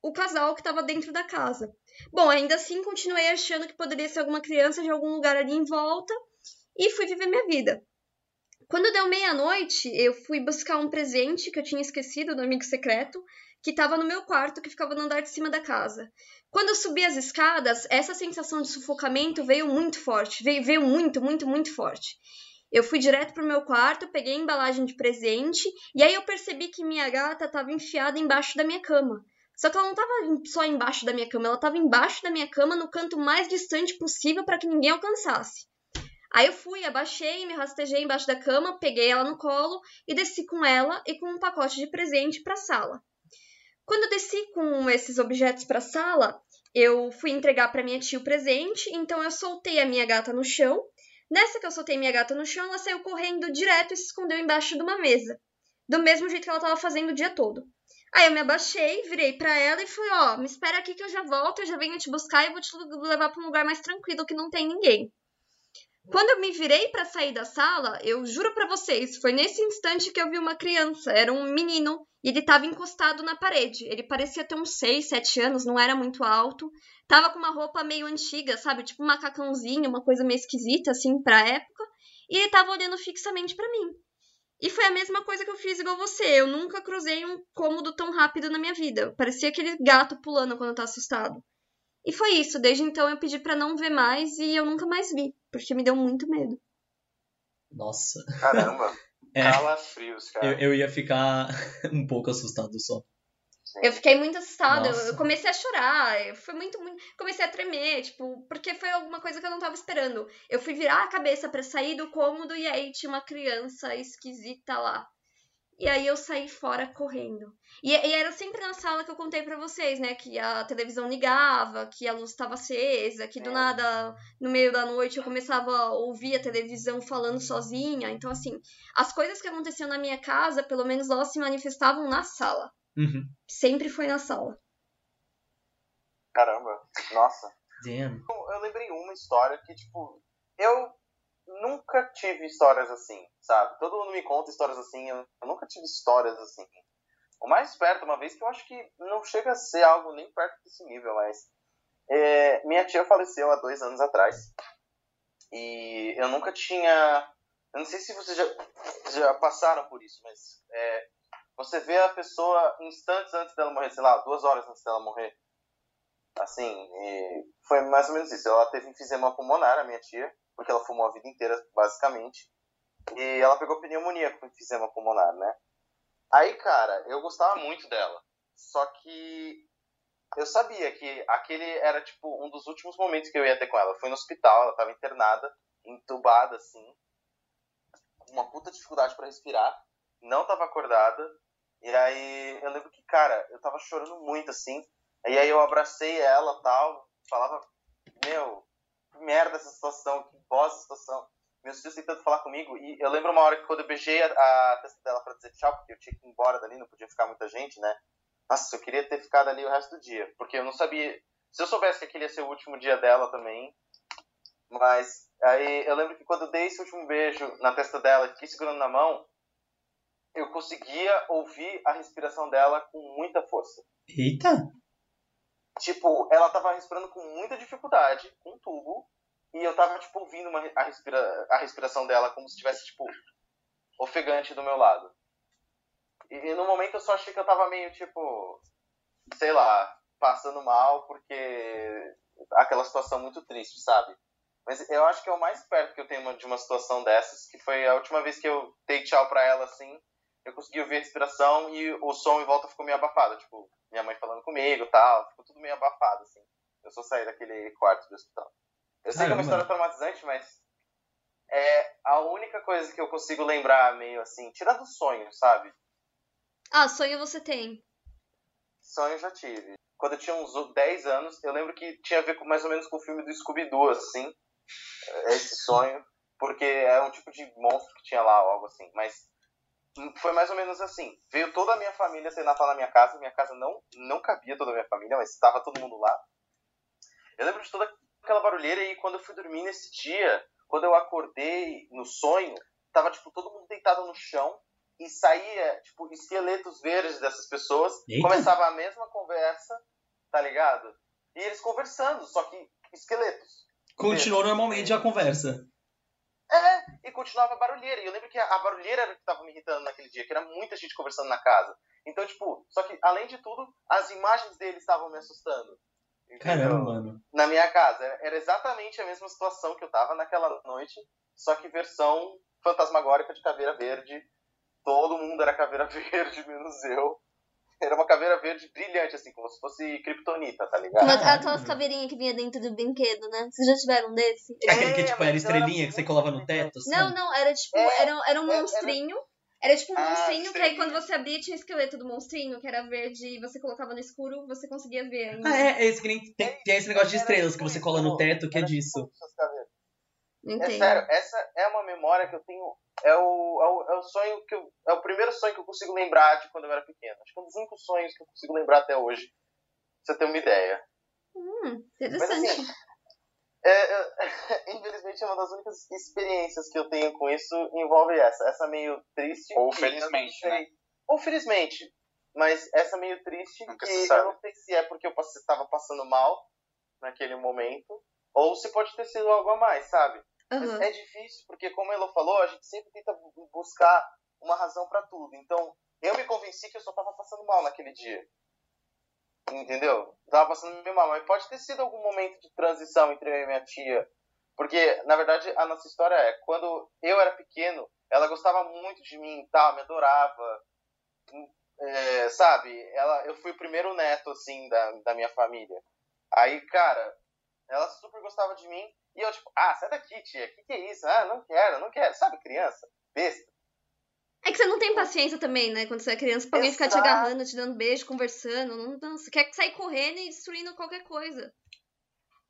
o casal que estava dentro da casa. Bom, ainda assim continuei achando que poderia ser alguma criança de algum lugar ali em volta e fui viver minha vida. Quando deu meia-noite, eu fui buscar um presente que eu tinha esquecido do amigo secreto, que estava no meu quarto, que ficava no andar de cima da casa. Quando eu subi as escadas, essa sensação de sufocamento veio muito forte, veio, veio muito, muito, muito forte. Eu fui direto pro meu quarto, peguei a embalagem de presente, e aí eu percebi que minha gata estava enfiada embaixo da minha cama. Só que ela não estava só embaixo da minha cama, ela estava embaixo da minha cama no canto mais distante possível para que ninguém alcançasse. Aí eu fui, abaixei, me rastejei embaixo da cama, peguei ela no colo e desci com ela e com um pacote de presente para a sala. Quando eu desci com esses objetos para a sala, eu fui entregar para minha tia o presente, então eu soltei a minha gata no chão. Nessa que eu soltei minha gata no chão, ela saiu correndo direto e se escondeu embaixo de uma mesa, do mesmo jeito que ela estava fazendo o dia todo. Aí eu me abaixei, virei para ela e falei: Ó, oh, me espera aqui que eu já volto, eu já venho te buscar e vou te levar para um lugar mais tranquilo que não tem ninguém. Quando eu me virei para sair da sala, eu juro para vocês, foi nesse instante que eu vi uma criança. Era um menino e ele estava encostado na parede. Ele parecia ter uns 6, 7 anos, não era muito alto. Tava com uma roupa meio antiga, sabe? Tipo um macacãozinho, uma coisa meio esquisita, assim, pra época. E ele tava olhando fixamente para mim. E foi a mesma coisa que eu fiz igual você. Eu nunca cruzei um cômodo tão rápido na minha vida. Parecia aquele gato pulando quando tá assustado. E foi isso. Desde então eu pedi para não ver mais e eu nunca mais vi, porque me deu muito medo. Nossa. Caramba. É, Calafrios, cara. Eu, eu ia ficar um pouco assustado só. Eu fiquei muito assustada, eu, eu comecei a chorar, foi muito, muito, comecei a tremer, tipo, porque foi alguma coisa que eu não tava esperando. Eu fui virar a cabeça para sair do cômodo e aí tinha uma criança esquisita lá. E aí eu saí fora correndo. E, e, era sempre na sala que eu contei para vocês, né? Que a televisão ligava, que a luz estava acesa, que do é. nada, no meio da noite, eu começava a ouvir a televisão falando sozinha. Então, assim, as coisas que aconteciam na minha casa, pelo menos elas se manifestavam na sala. Uhum. Sempre foi na sala. Caramba, nossa. Damn. Eu lembrei uma história que, tipo, eu nunca tive histórias assim, sabe? Todo mundo me conta histórias assim, eu, nunca tive histórias assim. O mais perto, uma vez que eu acho que não chega a ser algo nem perto desse nível, mas. É, minha tia faleceu há dois anos atrás. E eu nunca tinha. Eu não sei se vocês já, já passaram por isso, mas. É, você vê a pessoa instantes antes dela morrer, sei lá, duas horas antes dela morrer. Assim, foi mais ou menos isso. Ela teve enfisema pulmonar, a minha tia porque ela fumou a vida inteira, basicamente. E ela pegou pneumonia com enfisema pulmonar, né? Aí, cara, eu gostava muito dela. Só que eu sabia que aquele era, tipo, um dos últimos momentos que eu ia ter com ela. Foi no hospital, ela tava internada, entubada, assim. Uma puta dificuldade para respirar. Não tava acordada. E aí eu lembro que, cara, eu tava chorando muito, assim. E aí eu abracei ela tal. Falava, meu, merda essa situação, que bosta essa situação. Meus filhos tentando falar comigo. E eu lembro uma hora que quando eu beijei a, a testa dela pra dizer tchau, porque eu tinha que ir embora dali, não podia ficar muita gente, né? Nossa, eu queria ter ficado ali o resto do dia. Porque eu não sabia. Se eu soubesse que aquele ia ser o último dia dela também. Mas aí eu lembro que quando eu dei esse último beijo na testa dela e fiquei segurando na mão, eu conseguia ouvir a respiração dela com muita força. Eita! Tipo, ela tava respirando com muita dificuldade, com um tubo, e eu tava, tipo, ouvindo uma, a, respira, a respiração dela como se estivesse, tipo, ofegante do meu lado. E, e no momento eu só achei que eu tava meio, tipo, sei lá, passando mal porque aquela situação muito triste, sabe? Mas eu acho que é o mais perto que eu tenho de uma situação dessas, que foi a última vez que eu dei tchau pra ela, assim, eu consegui ouvir a respiração e o som em volta ficou meio abafado, tipo, minha mãe falando comigo tal, ficou tudo meio abafado, assim. Eu só saí daquele quarto do hospital. Eu sei que é uma história traumatizante, mas é a única coisa que eu consigo lembrar meio assim, tirando o sonho, sabe? Ah, sonho você tem. Sonho eu já tive. Quando eu tinha uns 10 anos, eu lembro que tinha a ver com, mais ou menos com o filme do Scooby-Doo, assim, esse sonho, porque é um tipo de monstro que tinha lá, algo assim, mas foi mais ou menos assim. Veio toda a minha família ser Natal na minha casa. Minha casa não, não cabia toda a minha família, mas estava todo mundo lá. Eu lembro de toda aquela barulheira e quando eu fui dormir nesse dia, quando eu acordei no sonho, tava tipo todo mundo deitado no chão e saía tipo esqueletos verdes dessas pessoas. Eita. Começava a mesma conversa, tá ligado? E eles conversando, só que esqueletos. Continuou verdes. normalmente a conversa. É, e continuava a barulheira. E eu lembro que a, barulheira era o que tava me irritando naquele dia, que era muita gente conversando na casa. Então, tipo, só que além de tudo, as imagens deles estavam me assustando. Caramba, mano. Na minha casa. Era exatamente a mesma situação que eu tava naquela noite, só que versão fantasmagórica de caveira verde. Todo mundo era caveira verde, menos eu. Era uma caveira verde brilhante, assim, como se fosse kryptonita, tá ligado? Mas aquelas caveirinhas que vinha dentro do brinquedo, né? Vocês já tiveram um desse? É, aquele que, tipo, era estrelinha era que você colava no teto, assim? Não, não, era tipo, é, era, era um é, monstrinho. Era era tipo um ah, monstrinho que aí quando você abria tinha o esqueleto do monstrinho, que era verde, e você colocava no escuro, você conseguia ver ainda. Ah, é, é esse que nem, tem, tem esse negócio de estrelas que você cola no teto, que é disso. É sério, essa é uma memória que eu tenho. É o, é o, é o sonho que eu, É o primeiro sonho que eu consigo lembrar de quando eu era pequeno. Acho que é um dos únicos sonhos que eu consigo lembrar até hoje. Pra você ter uma ideia. Hum, interessante. Mas, assim, é, é, infelizmente, é uma das únicas experiências que eu tenho com isso envolve essa. Essa meio triste. Ou felizmente, né? Ou felizmente. Mas essa meio triste Nunca que eu não sei se é porque eu estava passando mal naquele momento, ou se pode ter sido algo a mais, sabe? Uhum. É difícil, porque como ela falou, a gente sempre tenta buscar uma razão para tudo. Então, eu me convenci que eu só estava passando mal naquele dia. Entendeu? Tava passando meio mal. Mas pode ter sido algum momento de transição entre eu e minha tia. Porque, na verdade, a nossa história é: quando eu era pequeno, ela gostava muito de mim, tá? Me adorava. É, sabe? Ela, eu fui o primeiro neto, assim, da, da minha família. Aí, cara, ela super gostava de mim. E eu, tipo, ah, sai daqui, tia. O que, que é isso? Ah, não quero, não quero. Sabe, criança? Besta. É que você não tem paciência também, né? Quando você é criança, pra alguém ficar te agarrando, te dando beijo, conversando. Não, não, você quer sair correndo e destruindo qualquer coisa.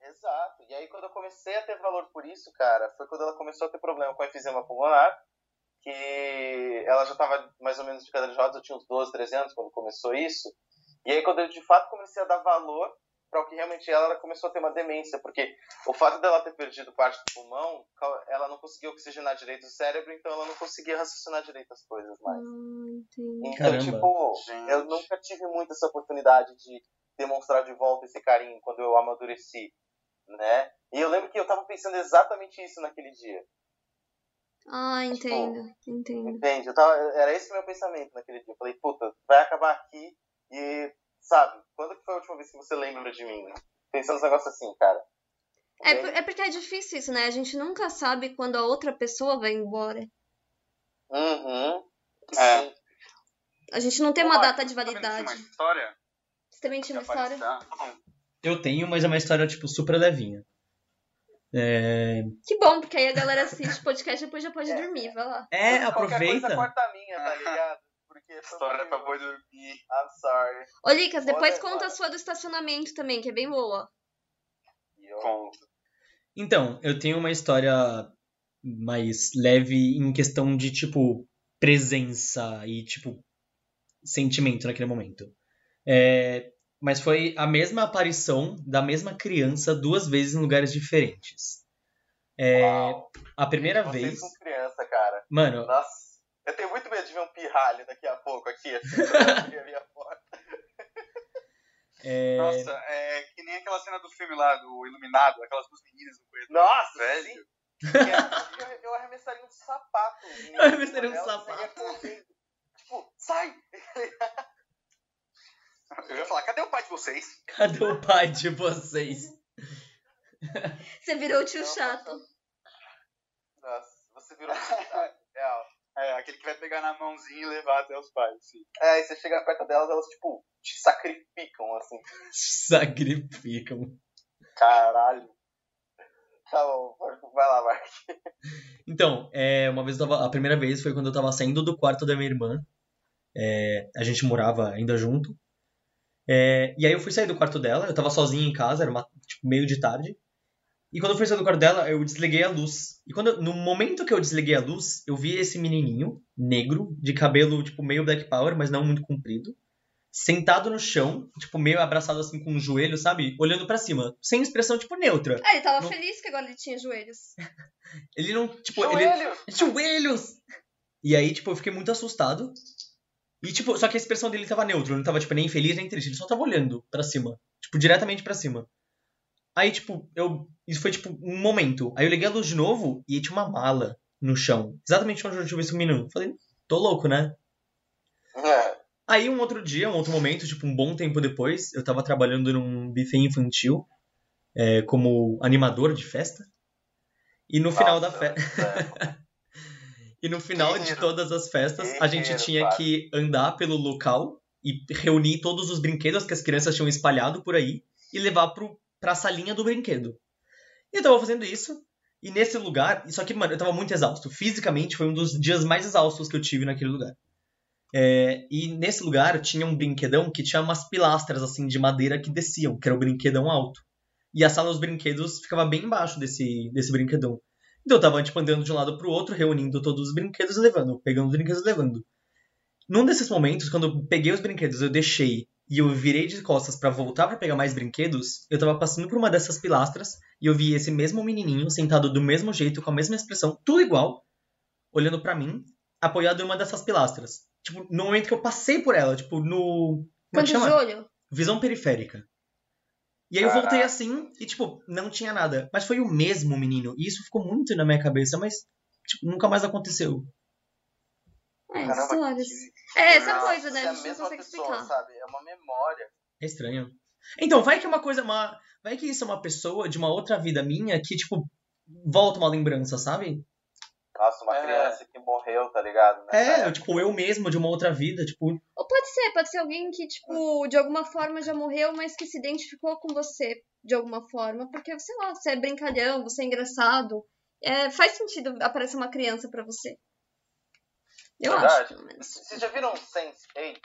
Exato. E aí, quando eu comecei a ter valor por isso, cara, foi quando ela começou a ter problema com efizema pulmonar, que ela já tava mais ou menos de cadeira de rodas, eu tinha uns 12, 13 anos quando começou isso. E aí, quando eu de fato comecei a dar valor para o que realmente ela, ela começou a ter uma demência, porque o fato dela ter perdido parte do pulmão, ela não conseguia oxigenar direito o cérebro, então ela não conseguia raciocinar direito as coisas mais. Hum, então, Caramba. tipo, Gente. eu nunca tive muito essa oportunidade de demonstrar de volta esse carinho quando eu amadureci, né? E eu lembro que eu tava pensando exatamente isso naquele dia. Ah, entendo, tipo, entendo. Entende? Eu tava, era esse o meu pensamento naquele dia. Eu falei, puta, vai acabar aqui e Sabe? Quando que foi a última vez que você lembra de mim? Pensando nos negócios assim, cara. É, é porque é difícil isso, né? A gente nunca sabe quando a outra pessoa vai embora. Uhum. É. A gente não tem uma data de validade. Uma história? Você também tinha uma história? Eu tenho, mas é uma história, tipo, super levinha. É... Que bom, porque aí a galera assiste o podcast e depois já pode é. dormir, vai lá. É, aproveita. Coisa, corta a minha, tá ligado? porque. História pra boi dormir. I'm sorry. Ô, Licas, depois conta a sua do estacionamento também, que é bem boa. Conta. Então, eu tenho uma história mais leve em questão de, tipo, presença e, tipo, sentimento naquele momento. É, mas foi a mesma aparição da mesma criança duas vezes em lugares diferentes. É, a primeira Vocês vez. Criança, cara. Mano. Nossa. Eu tenho muito medo de ver um pirralho daqui a pouco aqui, assim, a minha porta. É... Nossa, é que nem aquela cena do filme lá, do Iluminado, aquelas duas meninas no corredor. Nossa, velho. sim. Eu, eu arremessaria um sapato. Eu arremessaria um sapato. Tipo, sai! Eu ia falar, cadê o pai de vocês? Cadê o pai de vocês? Você virou o tio Não, chato. Nossa, você virou um real. É, aquele que vai pegar na mãozinha e levar até os pais, sim. É, aí você chega perto delas, elas, tipo, te sacrificam, assim. Sacrificam. Caralho. Tá bom, vai lá, Mark. Então, é, uma vez eu tava. A primeira vez foi quando eu tava saindo do quarto da minha irmã. É, a gente morava ainda junto. É, e aí eu fui sair do quarto dela, eu tava sozinho em casa, era uma, tipo, meio de tarde. E quando eu fui sair do quarto dela, eu desliguei a luz. E quando eu- no momento que eu desliguei a luz, eu vi esse menininho, negro, de cabelo, tipo, meio black power, mas não muito comprido, sentado no chão, tipo, meio abraçado assim com o joelho, sabe? Olhando pra cima, sem expressão, tipo, neutra. Ah, ele tava Não- feliz que agora ele tinha joelhos. Ele não, tipo, ele, Joelho! Joelhos! E aí, tipo, eu fiquei muito assustado. E, tipo, só que a expressão dele tava neutra, ele não tava, tipo, nem feliz nem triste, ele só tava olhando pra cima. Tipo, diretamente pra cima. Aí, tipo, eu. Isso foi, tipo, um momento. Aí eu liguei a luz de novo e tinha uma mala no chão. Exatamente onde eu tive esse menino. Falei, tô louco, né? É. Aí um outro dia, um outro momento, tipo, um bom tempo depois, eu tava trabalhando num buffet infantil é, como animador de festa. E no final da Nossa, festa. E no final de todas as festas, a gente tinha que andar pelo local e reunir todos os brinquedos que as crianças tinham espalhado por aí e levar pro, pra salinha do brinquedo. E eu tava fazendo isso, e nesse lugar, só que, mano, eu tava muito exausto. Fisicamente, foi um dos dias mais exaustos que eu tive naquele lugar. É, e nesse lugar tinha um brinquedão que tinha umas pilastras, assim, de madeira que desciam, que era o brinquedão alto. E a sala dos brinquedos ficava bem embaixo desse, desse brinquedão. Então eu tava, tipo, andando de um lado pro outro, reunindo todos os brinquedos e levando, pegando os brinquedos e levando. Num desses momentos, quando eu peguei os brinquedos, eu deixei e eu virei de costas pra voltar pra pegar mais brinquedos, eu tava passando por uma dessas pilastras e eu vi esse mesmo menininho sentado do mesmo jeito, com a mesma expressão, tudo igual, olhando pra mim, apoiado em uma dessas pilastras. Tipo, no momento que eu passei por ela, tipo, no. Como é que de chama? olho? Visão periférica. E aí eu voltei assim e, tipo, não tinha nada. Mas foi o mesmo menino. E isso ficou muito na minha cabeça, mas, tipo, nunca mais aconteceu. É, Caramba, histórias. que- É, essa Nossa, coisa, né? é A a gente não mesma consegue pessoa, explicar. sabe? É uma memória. É estranho. Então, vai que é uma coisa. Uma... Vai que isso é uma pessoa de uma outra vida minha que, tipo, volta uma lembrança, sabe? Nossa, uma É. criança que morreu, tá ligado? Nessa É, tipo, eu mesmo de uma outra vida, tipo. Ou pode ser, pode ser alguém que, tipo, de alguma forma já morreu, mas que se identificou com você de alguma forma. Porque, sei lá, você é brincalhão, você é engraçado. É, faz sentido aparecer uma criança pra você. Eu Verdade. acho. Vocês já viram Sense8?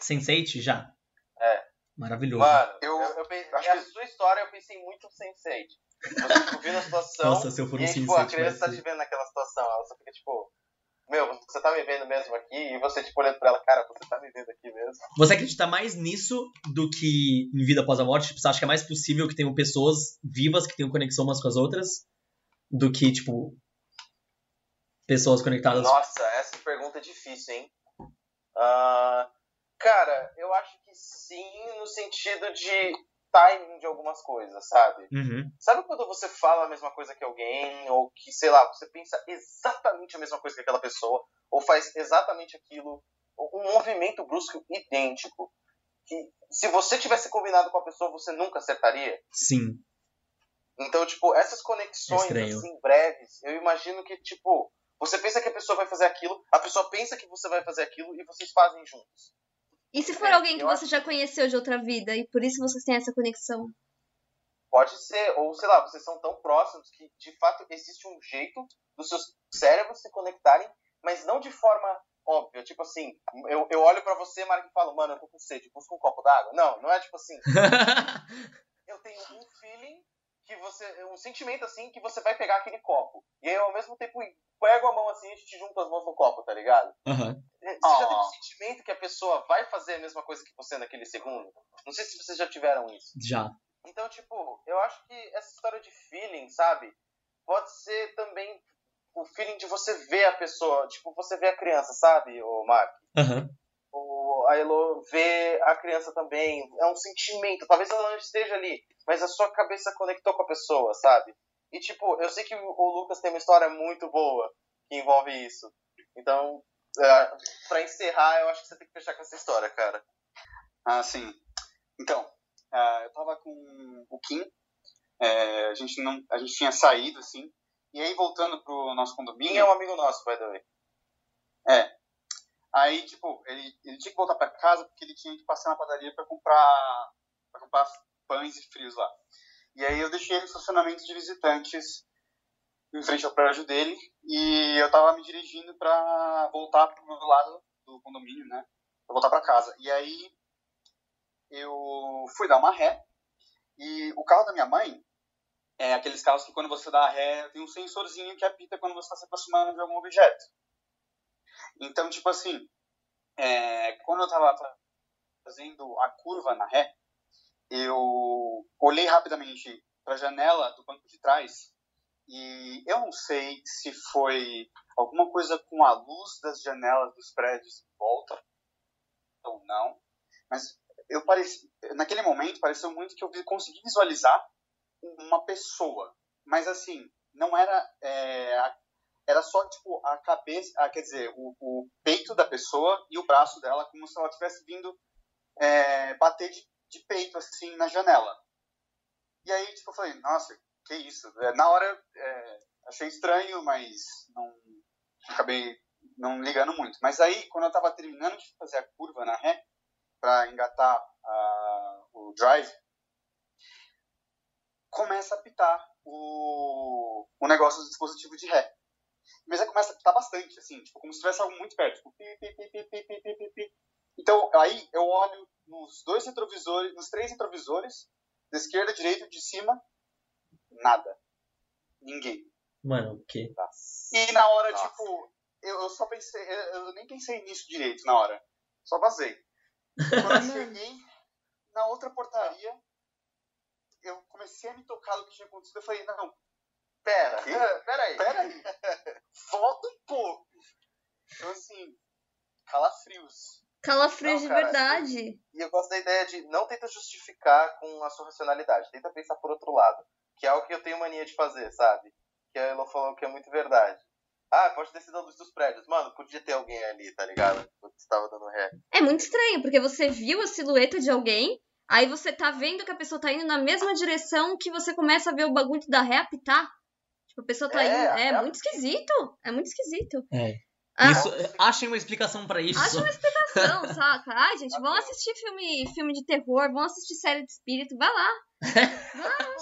Sense8 já. É. Maravilhoso. Mano, Eu- eu, eu, pe- acho a que- sua história eu pensei muito no Sense8. Você tipo, viu a situação Nossa, se eu for um e aí, tipo, Sense8, a criança tá te vendo naquela situação. Ela só fica tipo, meu, você tá me vendo mesmo aqui? E você tipo olhando pra ela, cara, você tá me vendo aqui mesmo? Você acredita mais nisso do que em vida após a morte? Tipo, você acha que é mais possível que tenham pessoas vivas que tenham conexão umas com as outras do que, tipo, pessoas conectadas? Nossa, essa pergunta é difícil, hein? Ah, cara, eu acho que sim, no sentido de timing de algumas coisas, sabe? Uhum. Sabe quando você fala a mesma coisa que alguém, ou que, sei lá, você pensa exatamente a mesma coisa que aquela pessoa, ou faz exatamente aquilo, um movimento brusco idêntico, que se você tivesse combinado com a pessoa, você nunca acertaria? Sim. Então, tipo, essas conexões, assim, breves, eu imagino que, tipo, você pensa que a pessoa vai fazer aquilo, a pessoa pensa que você vai fazer aquilo e vocês fazem juntos. E se for É, alguém que você já conheceu de outra vida e por isso vocês têm essa conexão? Pode ser, ou sei lá, vocês são tão próximos que de fato existe um jeito dos seus cérebros se conectarem, mas não de forma óbvia. Tipo assim, eu, eu olho pra você, Marco, e falo, mano, eu tô com sede, busca um copo d'água. Não, não é tipo assim. Eu tenho um feeling que você. um sentimento assim que você vai pegar aquele copo. E aí, ao mesmo tempo, pego a mão assim e a gente junta as mãos no copo, tá ligado? Aham. Você já teve um sentimento que a pessoa vai fazer a mesma coisa que você naquele segundo? Não sei se vocês já tiveram isso. Já. Então, tipo, eu acho que essa história de feeling, sabe? Pode ser também o feeling de você ver a pessoa, tipo, você vê a criança, sabe, o Mark? Aham. A Elo vê a criança também, é um sentimento, talvez ela não esteja ali, mas a sua cabeça conectou com a pessoa, sabe? E tipo, eu sei que o Lucas tem uma história muito boa que envolve isso. Então, é, para encerrar, eu acho que você tem que fechar com essa história, cara. Ah, sim. Então, uh, eu tava com o Kim, é, a, gente não, a gente tinha saído, assim, e aí voltando pro nosso condomínio... Kim é um amigo nosso, by the way. É. Aí, tipo, ele, ele tinha que voltar para casa porque ele tinha que passar na padaria para comprar, pra comprar pães e frios lá. E aí eu deixei ele no estacionamento de visitantes em frente ao prédio dele e eu tava me dirigindo para voltar pro meu lado do condomínio, né? Pra voltar para casa. E aí eu fui dar uma ré e o carro da minha mãe é aqueles carros que quando você dá a ré tem um sensorzinho que apita quando você está se aproximando de algum objeto. Então, tipo assim, é, quando eu tava fazendo a curva na ré, eu olhei rapidamente para a janela do banco de trás e eu não sei se foi alguma coisa com a luz das janelas dos prédios em volta ou não, mas eu pareci, naquele momento pareceu muito que eu consegui visualizar uma pessoa, mas assim não era é, era só tipo a cabeça, ah, quer dizer, o, o, peito da pessoa e o braço dela como se ela tivesse vindo é, bater de, de, peito assim na janela. E aí tipo eu falei, nossa, que isso? É, na hora é, achei estranho, mas não acabei não ligando muito. Mas aí quando eu estava terminando de fazer a curva na ré para engatar uh, o drive, começa a apitar o, o negócio do dispositivo de ré mas aí começa a pitar bastante, assim, tipo, como se tivesse algo muito perto, tipo, pi, pi, pi, pi, pi, pi, pi, pi. Então, aí eu olho nos dois retrovisores, nos três retrovisores, da esquerda, direita, de cima, nada. Ninguém. Mano, o quê? E na hora, Nossa. tipo, eu, eu só pensei, eu, eu, nem pensei nisso direito na hora. Só vazei. Quando eu cheguei na outra portaria, eu comecei a me tocar do que tinha acontecido. Eu falei, não, Pera, pera aí. Pera aí. Volta um pouco. Então, assim, calafrios. Calafrios de verdade. E eu gosto da ideia de não tenta justificar com a sua racionalidade, tenta pensar por outro lado. Que é algo que eu tenho mania de fazer, sabe? Que a Elo falou que é muito verdade. Ah, pode ter sido a luz dos prédios. Mano, podia ter alguém ali, tá ligado? Quando estava dando ré. É muito estranho, porque você viu a silhueta de alguém, aí você tá vendo que a pessoa tá indo na mesma direção que você começa a ver o bagulho da ré apitar. Tipo, a pessoa tá é, indo. É, é, muito esquisito. É muito esquisito. É. Ah, isso, achem uma explicação para isso. Achem uma explicação, saca? Ai, gente, vão assistir filme, filme de terror, vão assistir série de espírito, vai lá. Vai lá,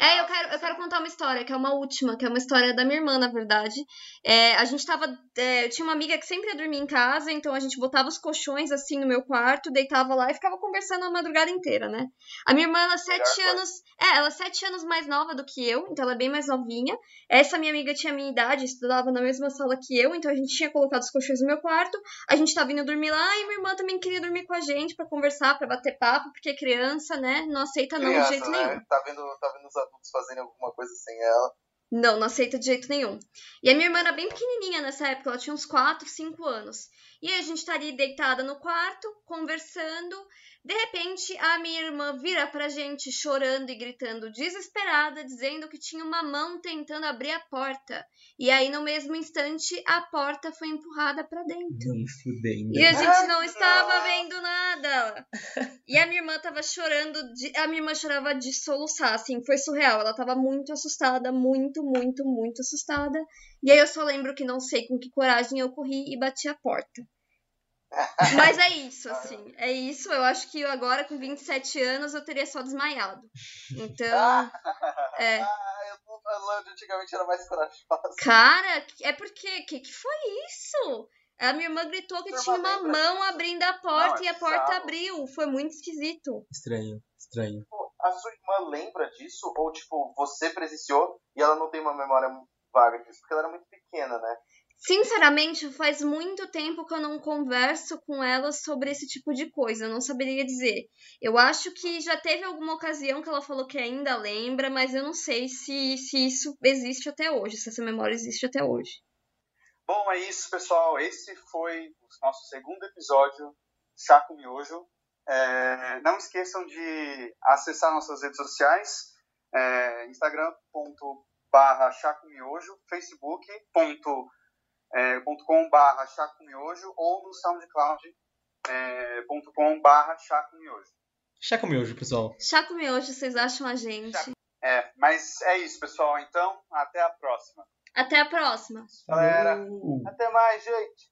é, eu quero, eu quero contar uma história, que é uma última, que é uma história da minha irmã, na verdade. É, a gente tava. É, tinha uma amiga que sempre ia dormir em casa, então a gente botava os colchões assim no meu quarto, deitava lá e ficava conversando a madrugada inteira, né? A minha irmã, ela é sete anos. É, ela é sete anos mais nova do que eu, então ela é bem mais novinha. Essa minha amiga tinha a minha idade, estudava na mesma sala que eu, então a gente tinha colocado os colchões no meu quarto. A gente tava indo dormir lá e minha irmã também queria dormir com a gente para conversar, para bater papo, porque criança, né, não aceita não criança, de jeito né? nenhum. Tá vendo, tá vendo os adultos fazerem alguma coisa sem ela. Não, não aceita de jeito nenhum. E a minha irmã era bem pequenininha nessa época, ela tinha uns 4, 5 anos. E a gente estaria deitada no quarto, conversando, de repente, a minha irmã vira pra gente chorando e gritando desesperada, dizendo que tinha uma mão tentando abrir a porta. E aí, no mesmo instante, a porta foi empurrada para dentro. fudendo. E a gente não estava vendo nada. E a minha irmã tava chorando, de... a minha irmã chorava de soluçar, assim, foi surreal. Ela tava muito assustada, muito, muito, muito assustada. E aí eu só lembro que não sei com que coragem eu corri e bati a porta. Mas é isso, assim. É isso. Eu acho que agora, com 27 anos, eu teria só desmaiado. Então. É. Ah, eu antigamente era mais corajosa. Cara, é porque. Que que foi isso? A minha irmã gritou que tinha uma mão abrindo a porta Não, é e a porta abriu. Foi muito esquisito. Estranho, estranho. A sua irmã lembra disso? Ou, tipo, você presenciou e ela não tem uma memória vaga disso? Porque ela era muito pequena, né? Sinceramente, faz muito tempo que eu não converso com ela sobre esse tipo de coisa, eu não saberia dizer. Eu acho que já teve alguma ocasião que ela falou que ainda lembra, mas eu não sei se, se isso existe até hoje, se essa memória existe até hoje. Bom, é isso, pessoal. Esse foi o nosso segundo episódio Chaco Miojo. É, não esqueçam de acessar nossas redes sociais, é, instagram.barra Chaco Miojo, facebook.com é, barra Chaco Miojo ou no soundcloud.com é, barra Chaco Miojo. Chaco Miojo, pessoal. Chaco Miojo, vocês acham a gente? É, mas é isso, pessoal. Então, até a próxima. Até a próxima. Galera, até mais, gente.